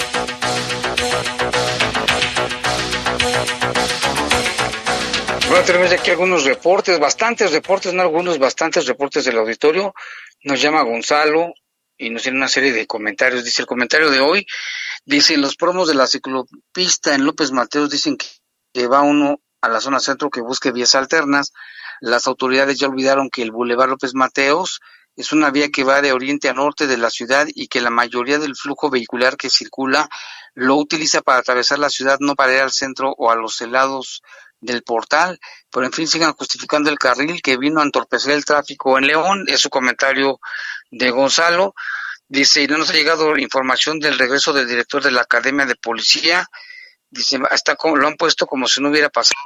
Bueno, tenemos aquí algunos reportes, bastantes reportes, no algunos, bastantes reportes del auditorio. Nos llama Gonzalo y nos tiene una serie de comentarios. Dice el comentario de hoy, dice, los promos de la ciclopista en López Mateos dicen que, va uno a la zona centro que busque vías alternas. Las autoridades ya olvidaron que el Boulevard López Mateos es una vía que va de oriente a norte de la ciudad y que la mayoría del flujo vehicular que circula lo utiliza para atravesar la ciudad, no para ir al centro o a los helados del portal, pero en fin sigan justificando el carril que vino a entorpecer el tráfico en León, es su comentario de Gonzalo. Dice, no nos ha llegado información del regreso del director de la Academia de Policía. Dice, hasta lo han puesto como si no hubiera pasado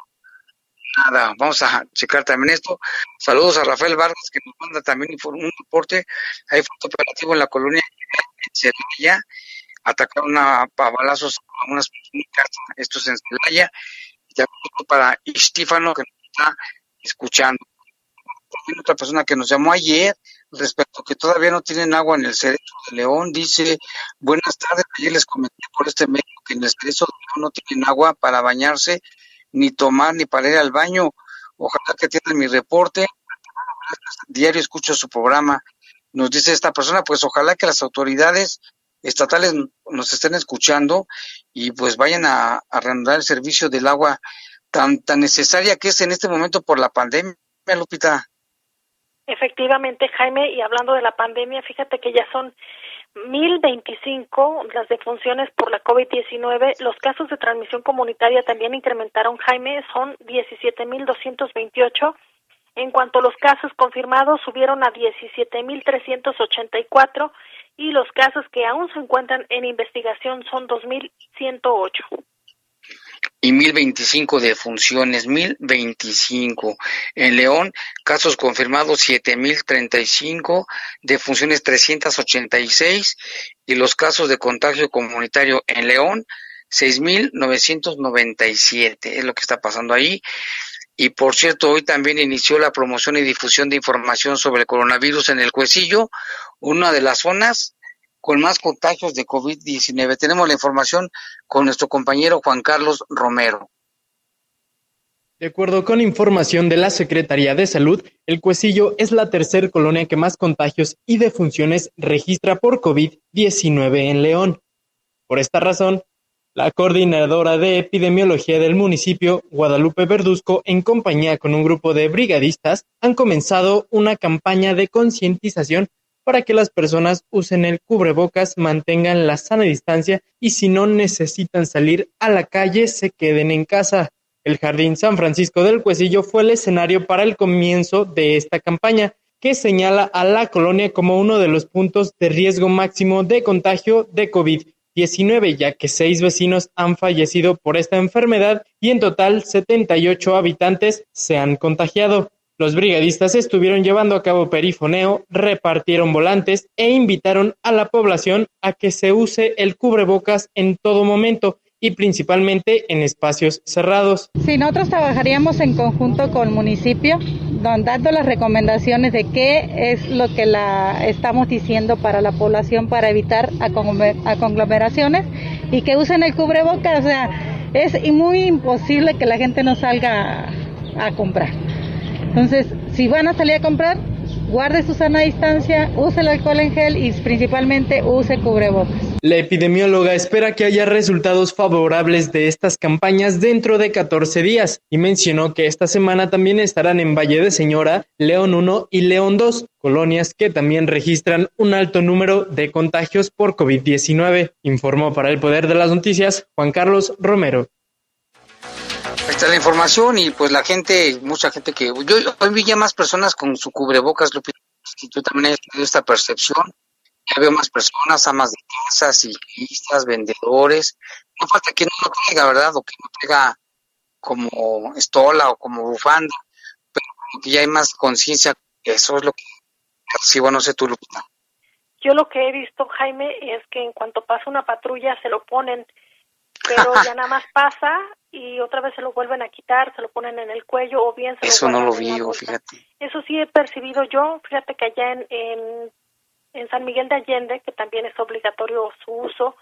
nada. Vamos a checar también esto. Saludos a Rafael Vargas, que nos manda también un reporte. Hay foto operativo en la colonia en Celaya. Atacaron a, a balazos a unas personas, esto es en Celaya para Estífano que nos está escuchando. También otra persona que nos llamó ayer respecto a que todavía no tienen agua en el Cerezo de León, dice, buenas tardes, ayer les comenté por este medio que en el Cerezo de León no tienen agua para bañarse, ni tomar, ni para ir al baño. Ojalá que tengan mi reporte. Diario escucho su programa. Nos dice esta persona, pues ojalá que las autoridades estatales nos estén escuchando y pues vayan a, a reanudar el servicio del agua tan, tan necesaria que es en este momento por la pandemia, Lupita. Efectivamente, Jaime, y hablando de la pandemia, fíjate que ya son 1025 las defunciones por la COVID-19. Los casos de transmisión comunitaria también incrementaron, Jaime, son 17.228. En cuanto a los casos confirmados, subieron a 17.384 y los casos que aún se encuentran en investigación son 2.108. Y 1025 defunciones, 1025. En León, casos confirmados 7035, defunciones 386 y los casos de contagio comunitario en León 6997. Es lo que está pasando ahí. Y por cierto, hoy también inició la promoción y difusión de información sobre el coronavirus en el Cuecillo, una de las zonas con más contagios de COVID-19. Tenemos la información con nuestro compañero Juan Carlos Romero. De acuerdo con información de la Secretaría de Salud, el Cuecillo es la tercer colonia que más contagios y defunciones registra por COVID-19 en León. Por esta razón, la coordinadora de epidemiología del municipio, Guadalupe Verduzco, en compañía con un grupo de brigadistas, han comenzado una campaña de concientización para que las personas usen el cubrebocas, mantengan la sana distancia y si no necesitan salir a la calle, se queden en casa. El Jardín San Francisco del Cuecillo fue el escenario para el comienzo de esta campaña, que señala a la colonia como uno de los puntos de riesgo máximo de contagio de COVID. 19, ya que seis vecinos han fallecido por esta enfermedad y en total 78 habitantes se han contagiado. Los brigadistas estuvieron llevando a cabo perifoneo, repartieron volantes e invitaron a la población a que se use el cubrebocas en todo momento y principalmente en espacios cerrados. Sí, nosotros trabajaríamos en conjunto con el municipio, dando las recomendaciones de qué es lo que la estamos diciendo para la población para evitar conglomeraciones y que usen el cubrebocas. O sea, es muy imposible que la gente no salga a, a comprar. Entonces, si van a salir a comprar, guarde su sana distancia, use el alcohol en gel y principalmente use cubrebocas. La epidemióloga espera que haya resultados favorables de estas campañas dentro de 14 días y mencionó que esta semana también estarán en Valle de Señora, León 1 y León 2, colonias que también registran un alto número de contagios por COVID-19, informó para el Poder de las Noticias Juan Carlos Romero. Esta es la información y pues la gente, mucha gente que... Yo hoy vi ya más personas con su cubrebocas, Lupita, yo también he tenido esta percepción ya veo más personas, amas de casas, ciclistas, vendedores. No falta que no lo traiga, ¿verdad? O que no traiga como estola o como bufanda, pero que ya hay más conciencia. Eso es lo que percibo, no sé tú, Lupita. Yo lo que he visto, Jaime, es que en cuanto pasa una patrulla se lo ponen, pero ya nada más pasa y otra vez se lo vuelven a quitar, se lo ponen en el cuello o bien se Eso lo no lo vi, fíjate. Eso sí he percibido yo, fíjate que allá en, en, en San Miguel de Allende, que también es obligatorio su uso,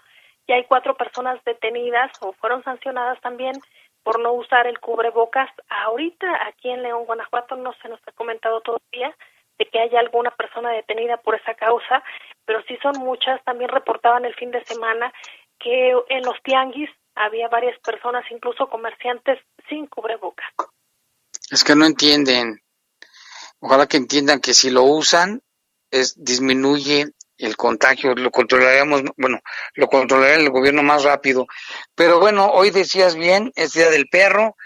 ya hay cuatro personas detenidas o fueron sancionadas también por no usar el cubrebocas. Ahorita aquí en León, Guanajuato, no se nos ha comentado todavía de que haya alguna persona detenida por esa causa, pero sí son muchas. También reportaban el fin de semana que en los tianguis había varias personas, incluso comerciantes, sin cubrebocas. Es que no entienden. Ojalá que entiendan que si lo usan, es disminuye el contagio, lo controlaríamos, bueno, lo controlaría el gobierno más rápido. Pero bueno, hoy decías bien, es Día del Perro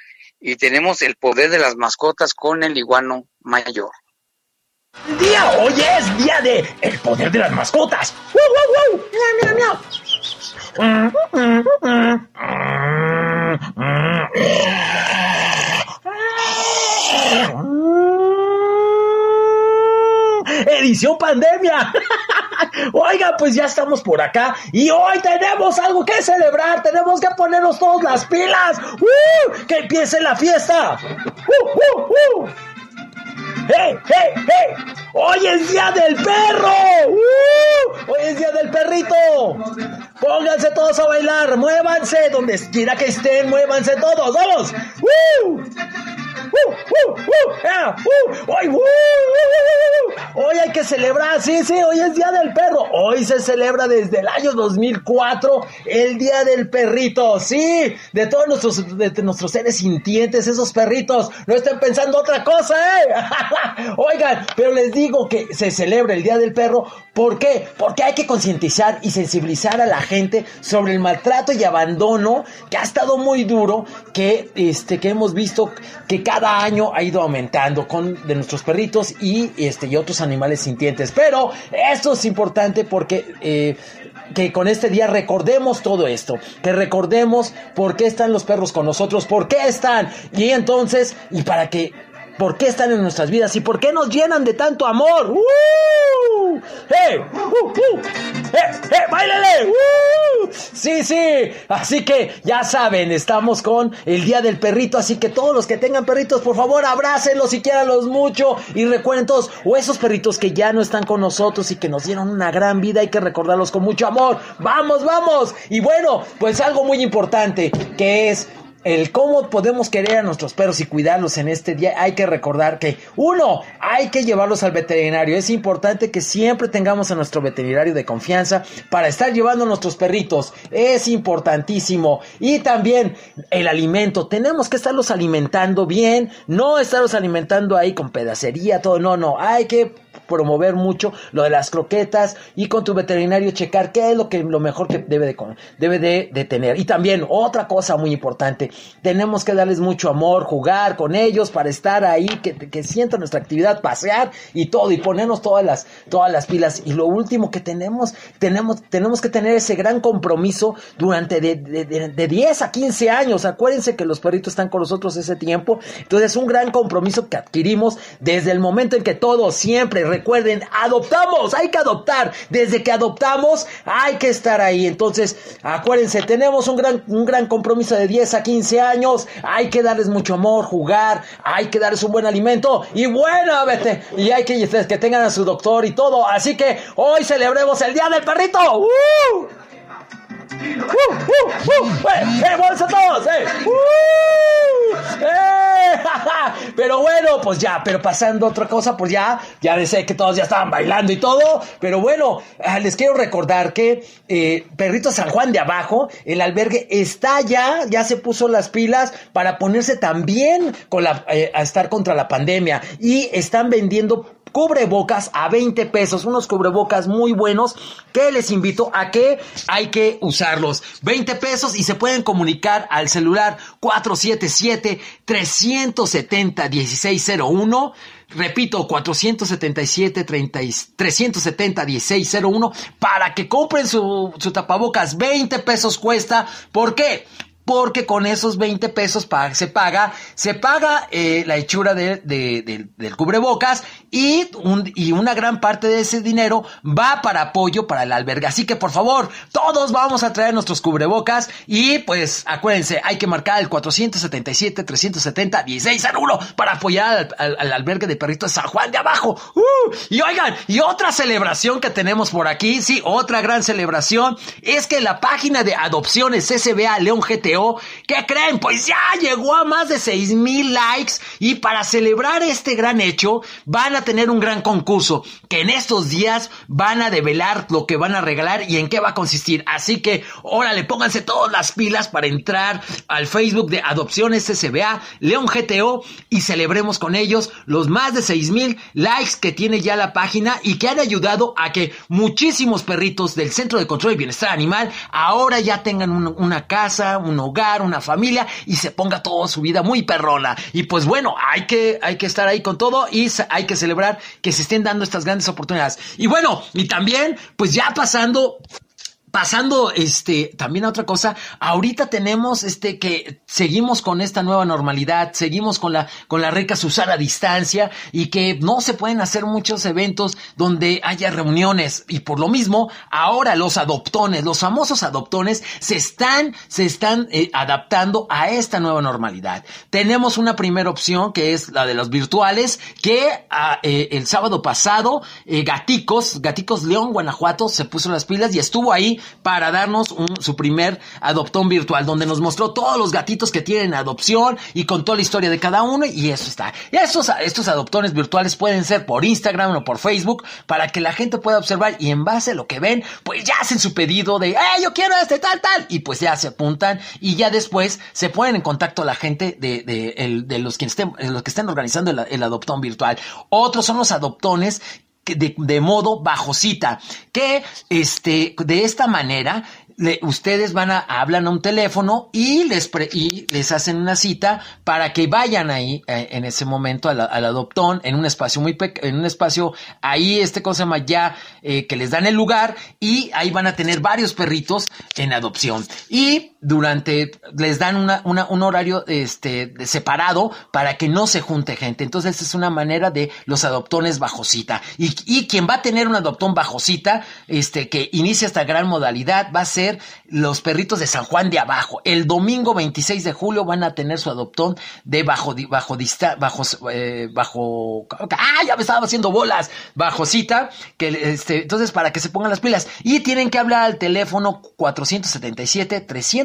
y tenemos el poder de las mascotas con el iguano mayor. Día, hoy es día de el poder de las mascotas. ¡Wow, wow, wow! ¡Miau, miau, miau! Edición pandemia. Oiga, pues ya estamos por acá y hoy tenemos algo que celebrar. Tenemos que ponernos todas las pilas. ¡Uh! ¡Que empiece la fiesta! ¡Uh, uh! ¡Hey, hey, hey! ¡Hoy es día del perro! ¡Uh! ¡Hoy es día del perrito! Pónganse todos a bailar, muévanse, donde quiera que estén, muévanse todos, vamos. ¡Uh! ¡Uh, uh, uh! ¡Ah! ¡Uh! ¡Hoy, uh, uh, uh! Hoy hay que celebrar, sí, sí, hoy es Día del Perro. Hoy se celebra desde el año 2004 el Día del Perrito, sí, de todos nuestros, de nuestros seres sintientes, esos perritos. No estén pensando otra cosa, ¿eh? Oigan, pero les digo que se celebra el Día del Perro. ¿Por qué? Porque hay que concientizar y sensibilizar a la gente sobre el maltrato y abandono que ha estado muy duro, que, este, que hemos visto que cada año ha ido aumentando con de nuestros perritos y, este, y otros animales sintientes. Pero esto es importante porque... eh, que con este día recordemos todo esto, que recordemos por qué están los perros con nosotros, por qué están, y entonces, y para que, por qué están en nuestras vidas y por qué nos llenan de tanto amor. ¡Uh! ¡Hey! ¡Uh, uh! ¡Eh, eh, báilale! ¡Uh! Sí, sí. Así que ya saben, estamos con el Día del Perrito. Así que todos los que tengan perritos, por favor, abrácenlos y quiéranlos mucho. Y recuerden todos, o esos perritos que ya no están con nosotros y que nos dieron una gran vida, hay que recordarlos con mucho amor. ¡Vamos, vamos! Y bueno, pues algo muy importante que es el cómo podemos querer a nuestros perros y cuidarlos en este día, hay que recordar que, uno, hay que llevarlos al veterinario. Es importante que siempre tengamos a nuestro veterinario de confianza para estar llevando a nuestros perritos. Es importantísimo. Y también el alimento. Tenemos que estarlos alimentando bien, no estarlos alimentando ahí con pedacería, todo. No, no, hay que promover mucho lo de las croquetas y con tu veterinario checar qué es lo que lo mejor que debe de debe de, de tener y también otra cosa muy importante tenemos que darles mucho amor, jugar con ellos para estar ahí, que, que sientan nuestra actividad, pasear y todo, y ponernos todas las, todas las pilas. Y lo último que tenemos, tenemos, tenemos que tener ese gran compromiso durante de, de, de, de 10 a 15 años. Acuérdense que los perritos están con nosotros ese tiempo. Entonces es un gran compromiso que adquirimos desde el momento en que todos siempre recuerden, adoptamos, hay que adoptar. Desde que adoptamos, hay que estar ahí. Entonces, acuérdense, tenemos un gran, un gran compromiso de 10 a 15 años. Hay que darles mucho amor, jugar, hay que darles un buen alimento y bueno, vete, y hay que, que tengan a su doctor y todo. Así que hoy celebremos el Día del Perrito. ¡Uh! ¡Uh, uh, uh! ¡Eh, eh, todos! ¡Eh! ¡Uh! ¡Eh! Pero bueno, pues ya, pero pasando otra cosa, pues ya, ya sé que todos ya estaban bailando y todo, pero bueno, ah, les quiero recordar que eh, Perrito San Juan de Abajo, el albergue está ya, ya se puso las pilas para ponerse también con la, eh, a estar contra la pandemia. Y están vendiendo cubrebocas a 20 pesos, unos cubrebocas muy buenos que les invito a que hay que usarlos. 20 pesos y se pueden comunicar al celular 477-370-1601. Repito, 477-370-1601 para que compren su, su tapabocas. 20 pesos cuesta. ¿Por qué? porque con esos 20 pesos se paga, se paga eh, la hechura de, del cubrebocas y, un, y una gran parte de ese dinero va para apoyo para el albergue. Así que por favor, todos vamos a traer nuestros cubrebocas y pues acuérdense, hay que marcar el 477-370-1601 para apoyar al, al, al, albergue de perritos de San Juan de Abajo. ¡Uh! Y oigan, y otra celebración que tenemos por aquí, sí, otra gran celebración, es que la página de adopciones SBA León GTO ¿Qué creen? Pues ya llegó a más de 6 mil likes y para celebrar este gran hecho van a tener un gran concurso que en estos días van a develar lo que van a regalar y en qué va a consistir. Así que órale, pónganse todas las pilas para entrar al Facebook de Adopciones SBA León GTO y celebremos con ellos los más de 6 mil likes que tiene ya la página y que han ayudado a que muchísimos perritos del Centro de Control y Bienestar Animal ahora ya tengan un, una casa, un hogar, una familia y se ponga toda su vida muy perrona. Y pues bueno, hay que, hay que estar ahí con todo y hay que celebrar que se estén dando estas grandes oportunidades. Y bueno, y también, pues ya pasando Pasando este también a otra cosa, ahorita tenemos este que seguimos con esta nueva normalidad, seguimos con la con la rica Susana a distancia y que no se pueden hacer muchos eventos donde haya reuniones y por lo mismo ahora los adoptones, los famosos adoptones se están se están eh, adaptando a esta nueva normalidad. Tenemos una primera opción que es la de los virtuales que ah, eh, el sábado pasado eh, Gaticos, Gaticos León Guanajuato se puso las pilas y estuvo ahí para darnos un, su primer adoptón virtual, donde nos mostró todos los gatitos que tienen adopción y contó la historia de cada uno y eso está. Estos, adoptones virtuales pueden ser por Instagram o por Facebook para que la gente pueda observar y en base a lo que ven, pues ya hacen su pedido de, ¡eh, yo quiero este tal, tal! Y pues ya se apuntan y ya después se ponen en contacto la gente de, los que estén organizando el, el adoptón virtual. Otros son los adoptones de, modo bajo cita, que este, de esta manera le, ustedes van a hablan a un teléfono y les pre, y les hacen una cita para que vayan ahí eh, en ese momento al, al, adoptón en un espacio muy en un espacio ahí este cosa llama ya eh, que les dan el lugar y ahí van a tener varios perritos en adopción. Y durante les dan una, una, un horario este separado para que no se junte gente entonces es una manera de los adoptones bajo cita y, y quien va a tener un adoptón bajo cita este que inicia esta gran modalidad va a ser los perritos de San Juan de Abajo. El domingo 26 de julio van a tener su adoptón de bajo, bajo, bajo, eh, bajo, ah, ya me estaba haciendo bolas, bajo cita, que este, entonces para que se pongan las pilas. Y tienen que hablar al teléfono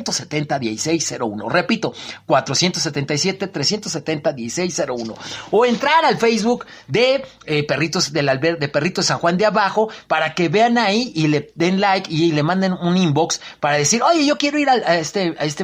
477-370-1601. Repito, 477-370-1601. O entrar al Facebook de eh, perritos del alber de perritos San Juan de Abajo para que vean ahí y le den like y le manden un inbox para decir, oye, yo quiero ir a, este, a este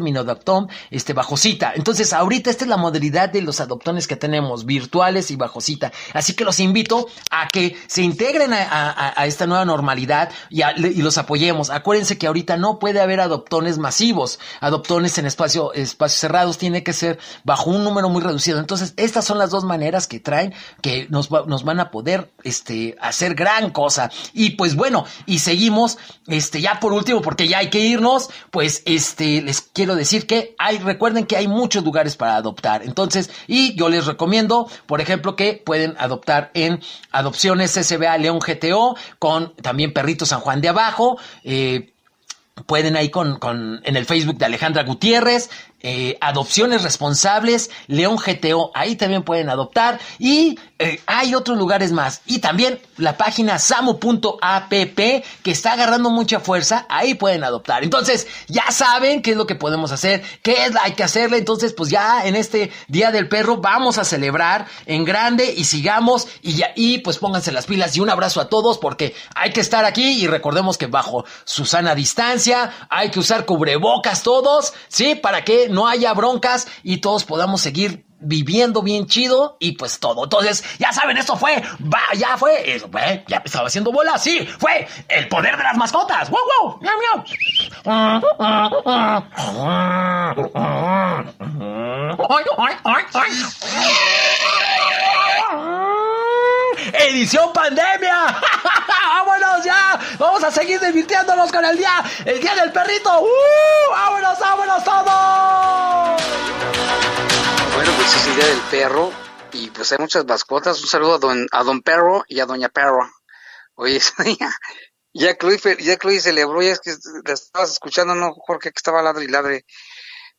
este, bajo cita. Entonces, ahorita esta es la modalidad de los adoptones que tenemos, virtuales y bajo cita. Así que los invito a que se integren a, esta nueva normalidad y los apoyemos. Acuérdense que ahorita no puede haber adoptones masivos, adoptones en espacio, espacios cerrados, tiene que ser bajo un número muy reducido. Entonces, estas son las dos maneras que traen que nos, nos van a poder este, hacer gran cosa. Y pues bueno, y seguimos, este, ya por último, porque ya hay que irnos, pues este, les quiero decir que hay, recuerden que hay muchos lugares para adoptar. Entonces, y yo les recomiendo, por ejemplo, que pueden adoptar en Adopciones SBA León GTO, con también Perrito San Juan de Abajo, eh, pueden ahí con, con en el Facebook de Alejandra Gutiérrez, eh, Adopciones Responsables, León GTO, ahí también pueden adoptar y eh, hay otros lugares más. Y también la página samo.app que está agarrando mucha fuerza, ahí pueden adoptar. Entonces, ya saben qué es lo que podemos hacer, qué es hay que hacerle. Entonces, pues ya en este Día del Perro vamos a celebrar en grande y sigamos y ya y pues pónganse las pilas y un abrazo a todos porque hay que estar aquí y recordemos que bajo su sana distancia hay que usar cubrebocas todos, ¿sí? Para que no haya broncas y todos podamos seguir viviendo bien chido y pues todo. Entonces, ya saben, esto fue, va, ya fue, fue, ya estaba haciendo bola, sí, fue el poder de las mascotas. ¡Wow, wow! ¡Miau, miau! ¡Ay, ay, ay, ay! Edición pandemia. vámonos ya. Vamos a seguir divirtiéndonos con el día, el día del perrito. ¡Uh! vámonos, vámonos todos. Bueno, pues es el día del perro y pues hay muchas mascotas. Un saludo a don, a don Perro y a doña Perro. Oye, ese día, ya Chloe, fe- ya Chloe celebró, ya es que la estabas escuchando, ¿no, Jorge? Que estaba ladre y ladre.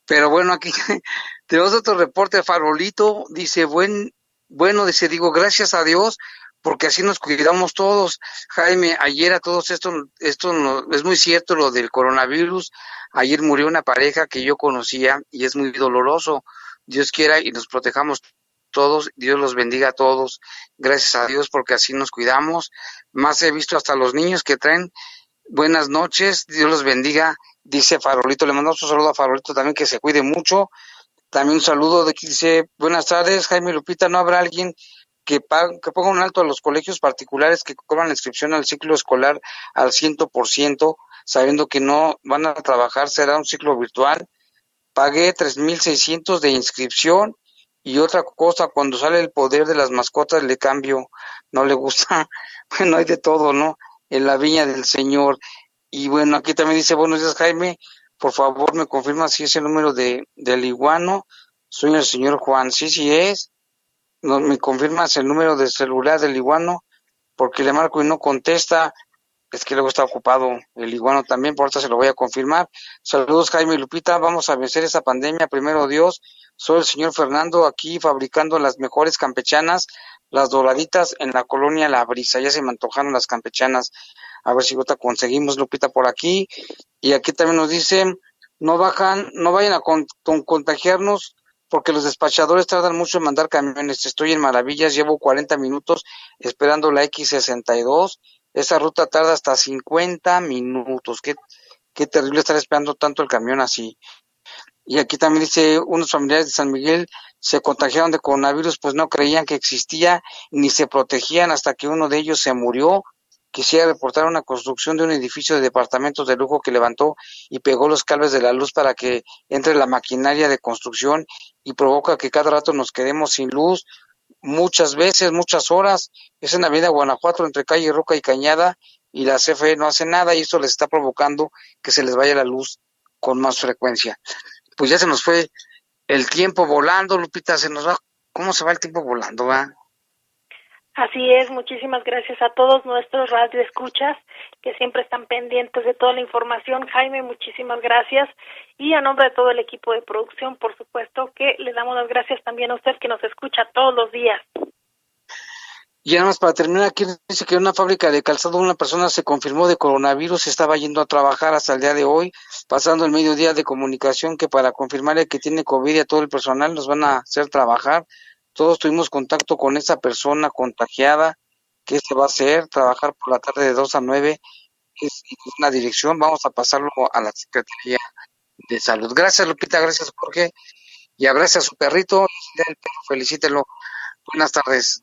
Pero bueno, aquí tenemos otro reporte. Farolito dice, buen, bueno, dice, digo, gracias a Dios, porque así nos cuidamos todos. Jaime, ayer a todos esto, esto no- es muy cierto lo del coronavirus. Ayer murió una pareja que yo conocía y es muy doloroso. Dios quiera y nos protejamos todos, Dios los bendiga a todos. Gracias a Dios porque así nos cuidamos. Más he visto hasta los niños que traen buenas noches, Dios los bendiga, dice Farolito. Le mandamos un saludo a Farolito también que se cuide mucho. También un saludo de que dice, buenas tardes, Jaime Lupita, ¿no habrá alguien que, que ponga un alto a los colegios particulares que cobran la inscripción al ciclo escolar al ciento por ciento, sabiendo que no van a trabajar, será un ciclo virtual? Pagué 3.600 de inscripción y otra cosa, cuando sale el poder de las mascotas le cambio, no le gusta, bueno, hay de todo, ¿no? En la viña del Señor. Y bueno, aquí también dice, buenos días Jaime, por favor me confirma si es el número de del iguano, soy el señor Juan, sí, sí es, no, me confirmas el número de celular del iguano, porque le marco y no contesta, es que luego está ocupado el iguano también, por ahorita se lo voy a confirmar. Saludos Jaime y Lupita, vamos a vencer esa pandemia, primero Dios. Soy el señor Fernando aquí fabricando las mejores campechanas, las doraditas en la colonia La Brisa. Ya se me antojaron las campechanas. A ver si ahorita conseguimos Lupita por aquí. Y aquí también nos dicen, no bajan, no vayan a con- contagiarnos porque los despachadores tardan mucho en mandar camiones. Estoy en Maravillas, llevo 40 minutos esperando la X62. Esa ruta tarda hasta 50 minutos. Qué, qué terrible estar esperando tanto el camión así. Y aquí también dice, unos familiares de San Miguel se contagiaron de coronavirus, pues no creían que existía ni se protegían hasta que uno de ellos se murió. Quisiera reportar una construcción de un edificio de departamentos de lujo que levantó y pegó los cables de la luz para que entre la maquinaria de construcción y provoca que cada rato nos quedemos sin luz muchas veces, muchas horas. Es en la avenida Guanajuato entre calle Roca y Cañada y la CFE no hace nada y esto les está provocando que se les vaya la luz con más frecuencia. Pues ya se nos fue el tiempo volando, Lupita, se nos va, ¿cómo se va el tiempo volando, va? Así es, muchísimas gracias a todos nuestros radioescuchas que siempre están pendientes de toda la información. Jaime, muchísimas gracias. Y a nombre de todo el equipo de producción, por supuesto, que le damos las gracias también a usted que nos escucha todos los días. Y además, para terminar, aquí dice que en una fábrica de calzado una persona se confirmó de coronavirus, estaba yendo a trabajar hasta el día de hoy, pasando el mediodía de comunicación, que para confirmarle que tiene COVID y a todo el personal nos van a hacer trabajar. Todos tuvimos contacto con esa persona contagiada. ¿Qué se va a hacer? Trabajar por la tarde de 2 a 9 es una dirección, vamos a pasarlo a la Secretaría de Salud. Gracias, Lupita, gracias, Jorge. Y abrace a su perrito, felicítelo. Buenas tardes.